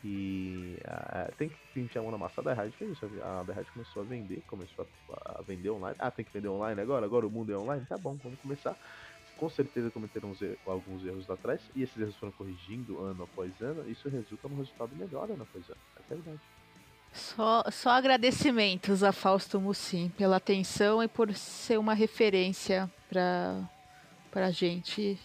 E uh, tem que enfiar a mão na massa da Hard fez isso. A da Hard começou a vender, começou a, a, vender online. Ah, tem que vender online agora? Agora o mundo é online? Tá bom, vamos começar com certeza cometeram er alguns erros lá atrás, e esses erros foram corrigindo ano após ano, isso resulta num resultado melhor ano após ano. É verdade. Só, só agradecimentos a Fausto Mussim pela atenção e por ser uma referência para a gente.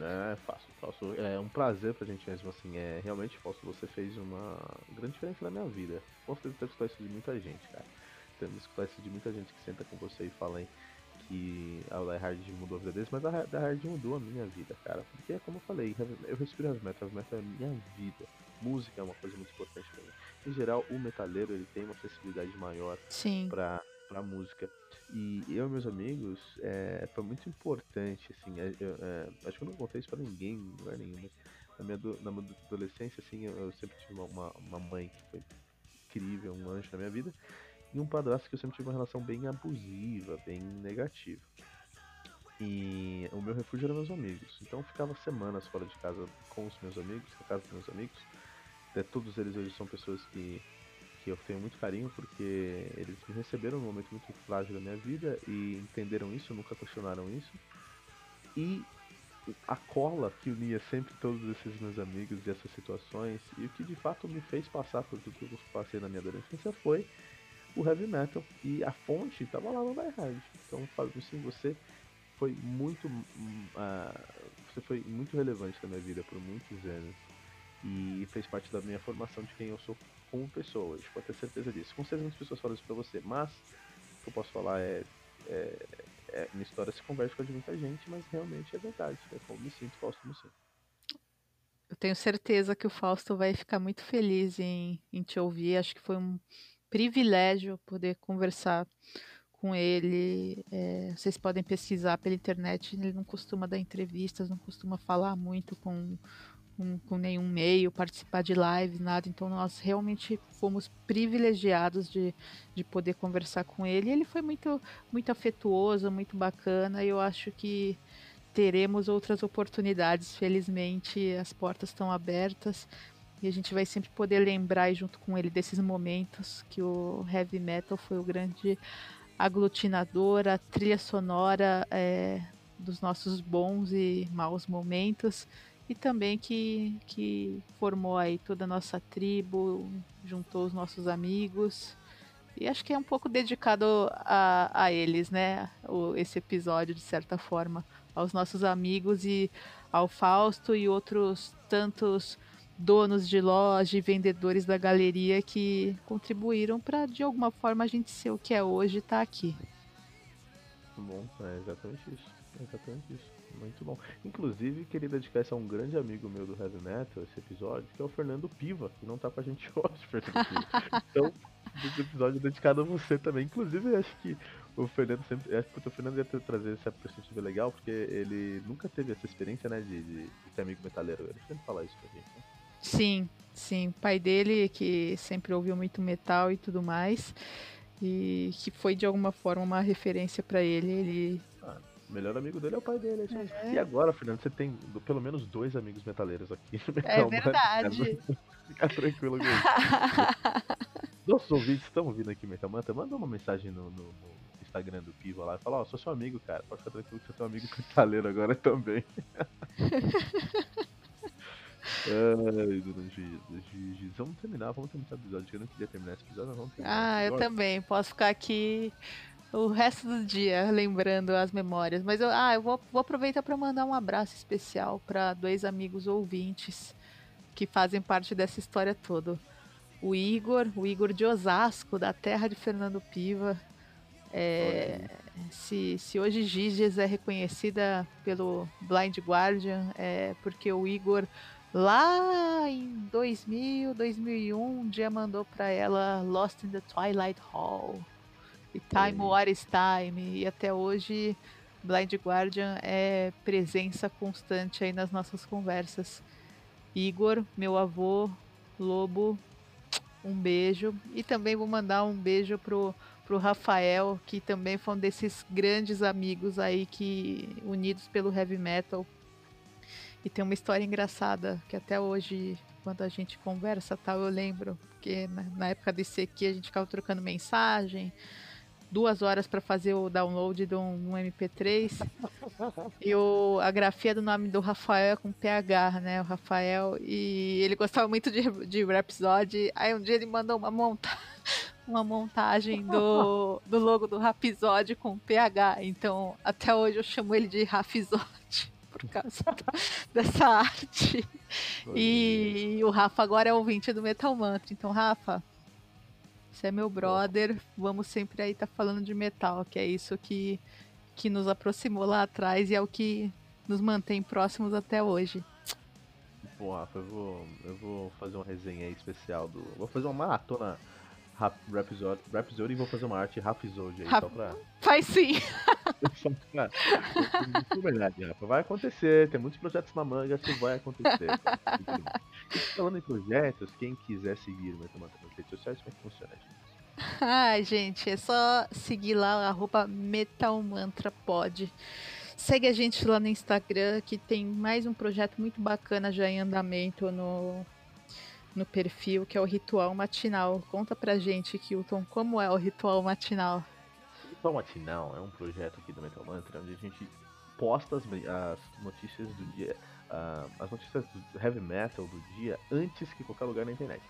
É, fácil, Fausto. É um prazer pra gente mesmo, assim. É, realmente, Fausto, você fez uma grande diferença na minha vida. Com certeza teve escutar isso de muita gente, cara. Teve escutar isso de muita gente que senta com você e fala em que a Die Hard mudou a vida deles, mas a Die Hard mudou a minha vida, cara. Porque como eu falei, eu respiro heavy metal, heavy metal é a minha vida. Música é uma coisa muito importante pra mim. Em geral, o metaleiro ele tem uma sensibilidade maior Sim. pra, pra música. E eu e meus amigos, é, foi muito importante, assim, é, é, acho que eu não contei isso pra ninguém, em lugar nenhum, mas na minha, na minha adolescência, assim, eu, eu sempre tive uma, uma mãe que foi incrível, um anjo na minha vida e um padrasto que eu sempre tive uma relação bem abusiva, bem negativa. E o meu refúgio eram meus amigos. Então eu ficava semanas fora de casa com os meus amigos, na casa dos meus amigos. Até todos eles hoje são pessoas que, que eu tenho muito carinho porque eles me receberam num momento muito frágil da minha vida e entenderam isso, nunca questionaram isso. E a cola que unia sempre todos esses meus amigos e essas situações e o que de fato me fez passar por tudo que eu passei na minha adolescência foi o heavy metal. E a fonte estava lá no Die Hard. Então, Fábio, assim, você foi muito. Uh, você foi muito relevante na minha vida por muitos anos. E fez parte da minha formação de quem eu sou como pessoa. A gente pode ter certeza disso. Com certeza muitas pessoas falam isso pra você, mas o que eu posso falar é. é, é minha história se converte com a de muita gente, mas realmente é verdade. É como me sinto, Fausto me sinto. Eu tenho certeza que o Fausto vai ficar muito feliz em, em te ouvir. Acho que foi um privilégio poder conversar com ele. É, vocês podem pesquisar pela internet. Ele não costuma dar entrevistas, não costuma falar muito com, com, com, nenhum meio, participar de lives, nada. Então nós realmente fomos privilegiados de, de poder conversar com ele. Ele foi muito, muito afetuoso, muito bacana. E eu acho que teremos outras oportunidades. Felizmente as portas estão abertas. E a gente vai sempre poder lembrar junto com ele desses momentos que o heavy metal foi o grande aglutinador, a trilha sonora é, dos nossos bons e maus momentos e também que, que formou aí toda a nossa tribo, juntou os nossos amigos. E acho que é um pouco dedicado a, a eles, né? O, esse episódio, de certa forma, aos nossos amigos e ao Fausto e outros tantos donos de loja e vendedores da galeria que contribuíram para de alguma forma a gente ser o que é hoje e estar tá aqui. Bom, é exatamente isso. É exatamente isso. Muito bom. Inclusive, queria dedicar isso a um grande amigo meu do Heavy Metal, esse episódio, que é o Fernando Piva, que não tá com a gente hoje, Fernando Piva. Então, esse episódio é dedicado a você também. Inclusive, acho que o Fernando sempre. Acho que o Fernando ia trazer essa perspectiva legal, porque ele nunca teve essa experiência, né, de, de, de ser amigo metaleiro. Ele sempre fala isso pra gente, né? Sim, sim. Pai dele, que sempre ouviu muito metal e tudo mais. E que foi de alguma forma uma referência para ele. Ele o melhor amigo dele é o pai dele. É. E agora, Fernando, você tem pelo menos dois amigos metaleiros aqui. É verdade. Fica tranquilo com isso. Nossos ouvintes estão ouvindo aqui Metal Manta, manda uma mensagem no, no, no Instagram do Piva lá e fala, ó, oh, sou seu amigo, cara. Pode ficar tranquilo que você é um amigo metaleiro agora também. Ai, dona Gigi, Vamos terminar, vamos terminar o episódio. Eu não queria terminar esse episódio, mas vamos terminar. Ah, eu também. Posso ficar aqui o resto do dia lembrando as memórias. Mas eu, ah, eu vou, vou aproveitar para mandar um abraço especial para dois amigos ouvintes que fazem parte dessa história toda. O Igor, o Igor de Osasco, da terra de Fernando Piva. É, se, se hoje Giges é reconhecida pelo Blind Guardian, é porque o Igor lá em 2000, 2001, um dia mandou para ela Lost in the Twilight Hall e Time What is Time. E até hoje Blind Guardian é presença constante aí nas nossas conversas. Igor, meu avô, Lobo, um beijo. E também vou mandar um beijo pro, pro Rafael, que também foi um desses grandes amigos aí que unidos pelo heavy metal. E tem uma história engraçada que até hoje, quando a gente conversa tal, eu lembro. Porque na, na época desse aqui a gente ficava trocando mensagem duas horas para fazer o download de um, um MP3. e o, a grafia do nome do Rafael é com PH, né? O Rafael. E ele gostava muito de, de Rhapsody. Aí um dia ele mandou uma, monta uma montagem do, do logo do Rhapsody com PH. Então, até hoje eu chamo ele de Rhapsody. Por causa dessa arte. E o Rafa agora é ouvinte do Metal Mantra. Então, Rafa, você é meu brother, vamos sempre aí estar tá falando de metal, que é isso que, que nos aproximou lá atrás e é o que nos mantém próximos até hoje. Bom, Rafa, eu vou, eu vou fazer uma resenha aí especial do. Vou fazer uma maratona Rhapsody, Rhapsody e vou fazer uma arte Rhapsody aí, Rap... só pra. Faz sim! só pra. verdade, Rafa. Vai acontecer, tem muitos projetos na manga, isso vai acontecer. e falando em projetos, quem quiser seguir o Metamanta nas redes sociais, como é que funciona, gente? Ai, gente, é só seguir lá, arroba metalmantrapod. Segue a gente lá no Instagram, que tem mais um projeto muito bacana já em andamento no, no perfil, que é o Ritual Matinal. Conta pra gente, Kilton, como é o Ritual Matinal? O Ritual Matinal é um projeto aqui do Metal Mantra, onde a gente posta as, as notícias do dia, uh, as notícias do heavy metal do dia antes que qualquer lugar na internet.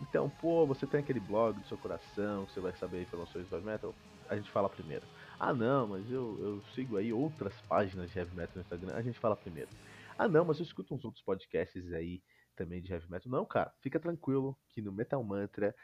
Então, pô, você tem aquele blog do seu coração, que você vai saber informações do heavy metal, a gente fala primeiro. Ah não, mas eu, eu sigo aí outras páginas de heavy metal no Instagram, a gente fala primeiro. Ah não, mas eu escuto uns outros podcasts aí também de heavy metal. Não, cara, fica tranquilo que no Metal Mantra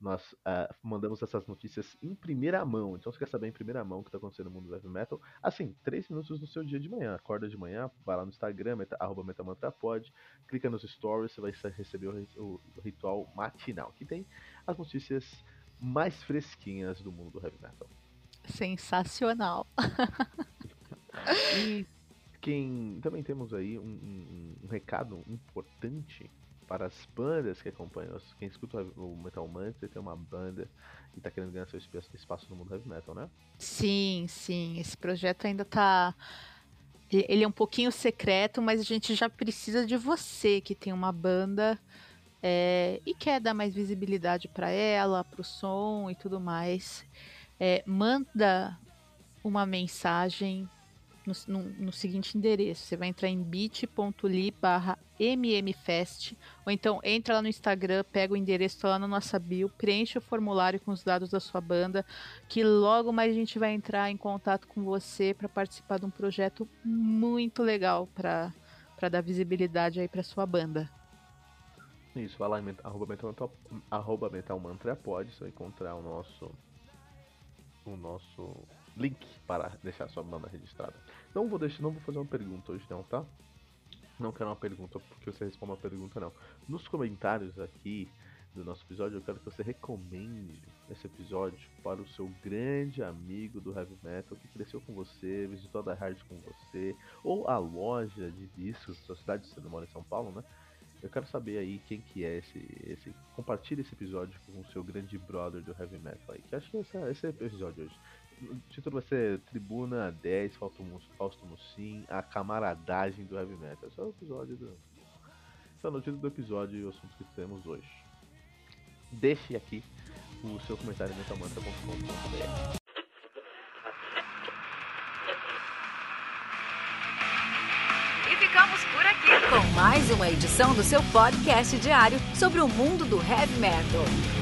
nós uh, mandamos essas notícias em primeira mão. Então, você quer saber em primeira mão o que está acontecendo no mundo do heavy metal? Assim, três minutos no seu dia de manhã. Acorda de manhã, vai lá no Instagram, meta, arroba metamantrapod, clica nos stories, você vai receber o, o, o, ritual matinal, que tem as notícias mais fresquinhas do mundo do heavy metal. Sensacional! e quem também temos aí um, um, um recado importante para as bandas que acompanham, quem escuta o Metal Mantra tem uma banda e está querendo ganhar seu espaço no mundo heavy metal, né? Sim, sim. Esse projeto ainda está ele é um pouquinho secreto, mas a gente já precisa de você que tem uma banda é, e quer dar mais visibilidade para ela, para o som e tudo mais. É, manda uma mensagem no, no, no, seguinte endereço. Você vai entrar em bit.ly barra mmfest, ou então entra lá no Instagram, pega o endereço tá lá na nossa bio, preenche o formulário com os dados da sua banda, que logo mais a gente vai entrar em contato com você para participar de um projeto muito legal para dar visibilidade aí para sua banda. Isso, vai lá em arroba, metal, arroba metalmantrapod, você vai encontrar o nosso o nosso link para deixar sua banda registrada. Não vou deixar, não vou fazer uma pergunta hoje não, tá? Não quero uma pergunta porque você responda uma pergunta não. Nos comentários aqui do nosso episódio, eu quero que você recomende esse episódio para o seu grande amigo do heavy metal que cresceu com você, visitou a Die Hard com você, ou a loja de discos da sua cidade, você não mora em São Paulo, né? Eu quero saber aí quem que é esse. esse compartilhe esse episódio com o seu grande brother do heavy metal aí. Que acho que esse, é, esse é episódio hoje. O título vai ser Tribuna 10, Fausto, Mussim, a camaradagem do heavy metal. Esse é o episódio do. Esse é o título do episódio e o assunto que temos hoje. Deixe aqui o seu comentário em metalmantra.com.br. ficamos por aqui com mais uma edição do seu podcast diário sobre o mundo do heavy metal.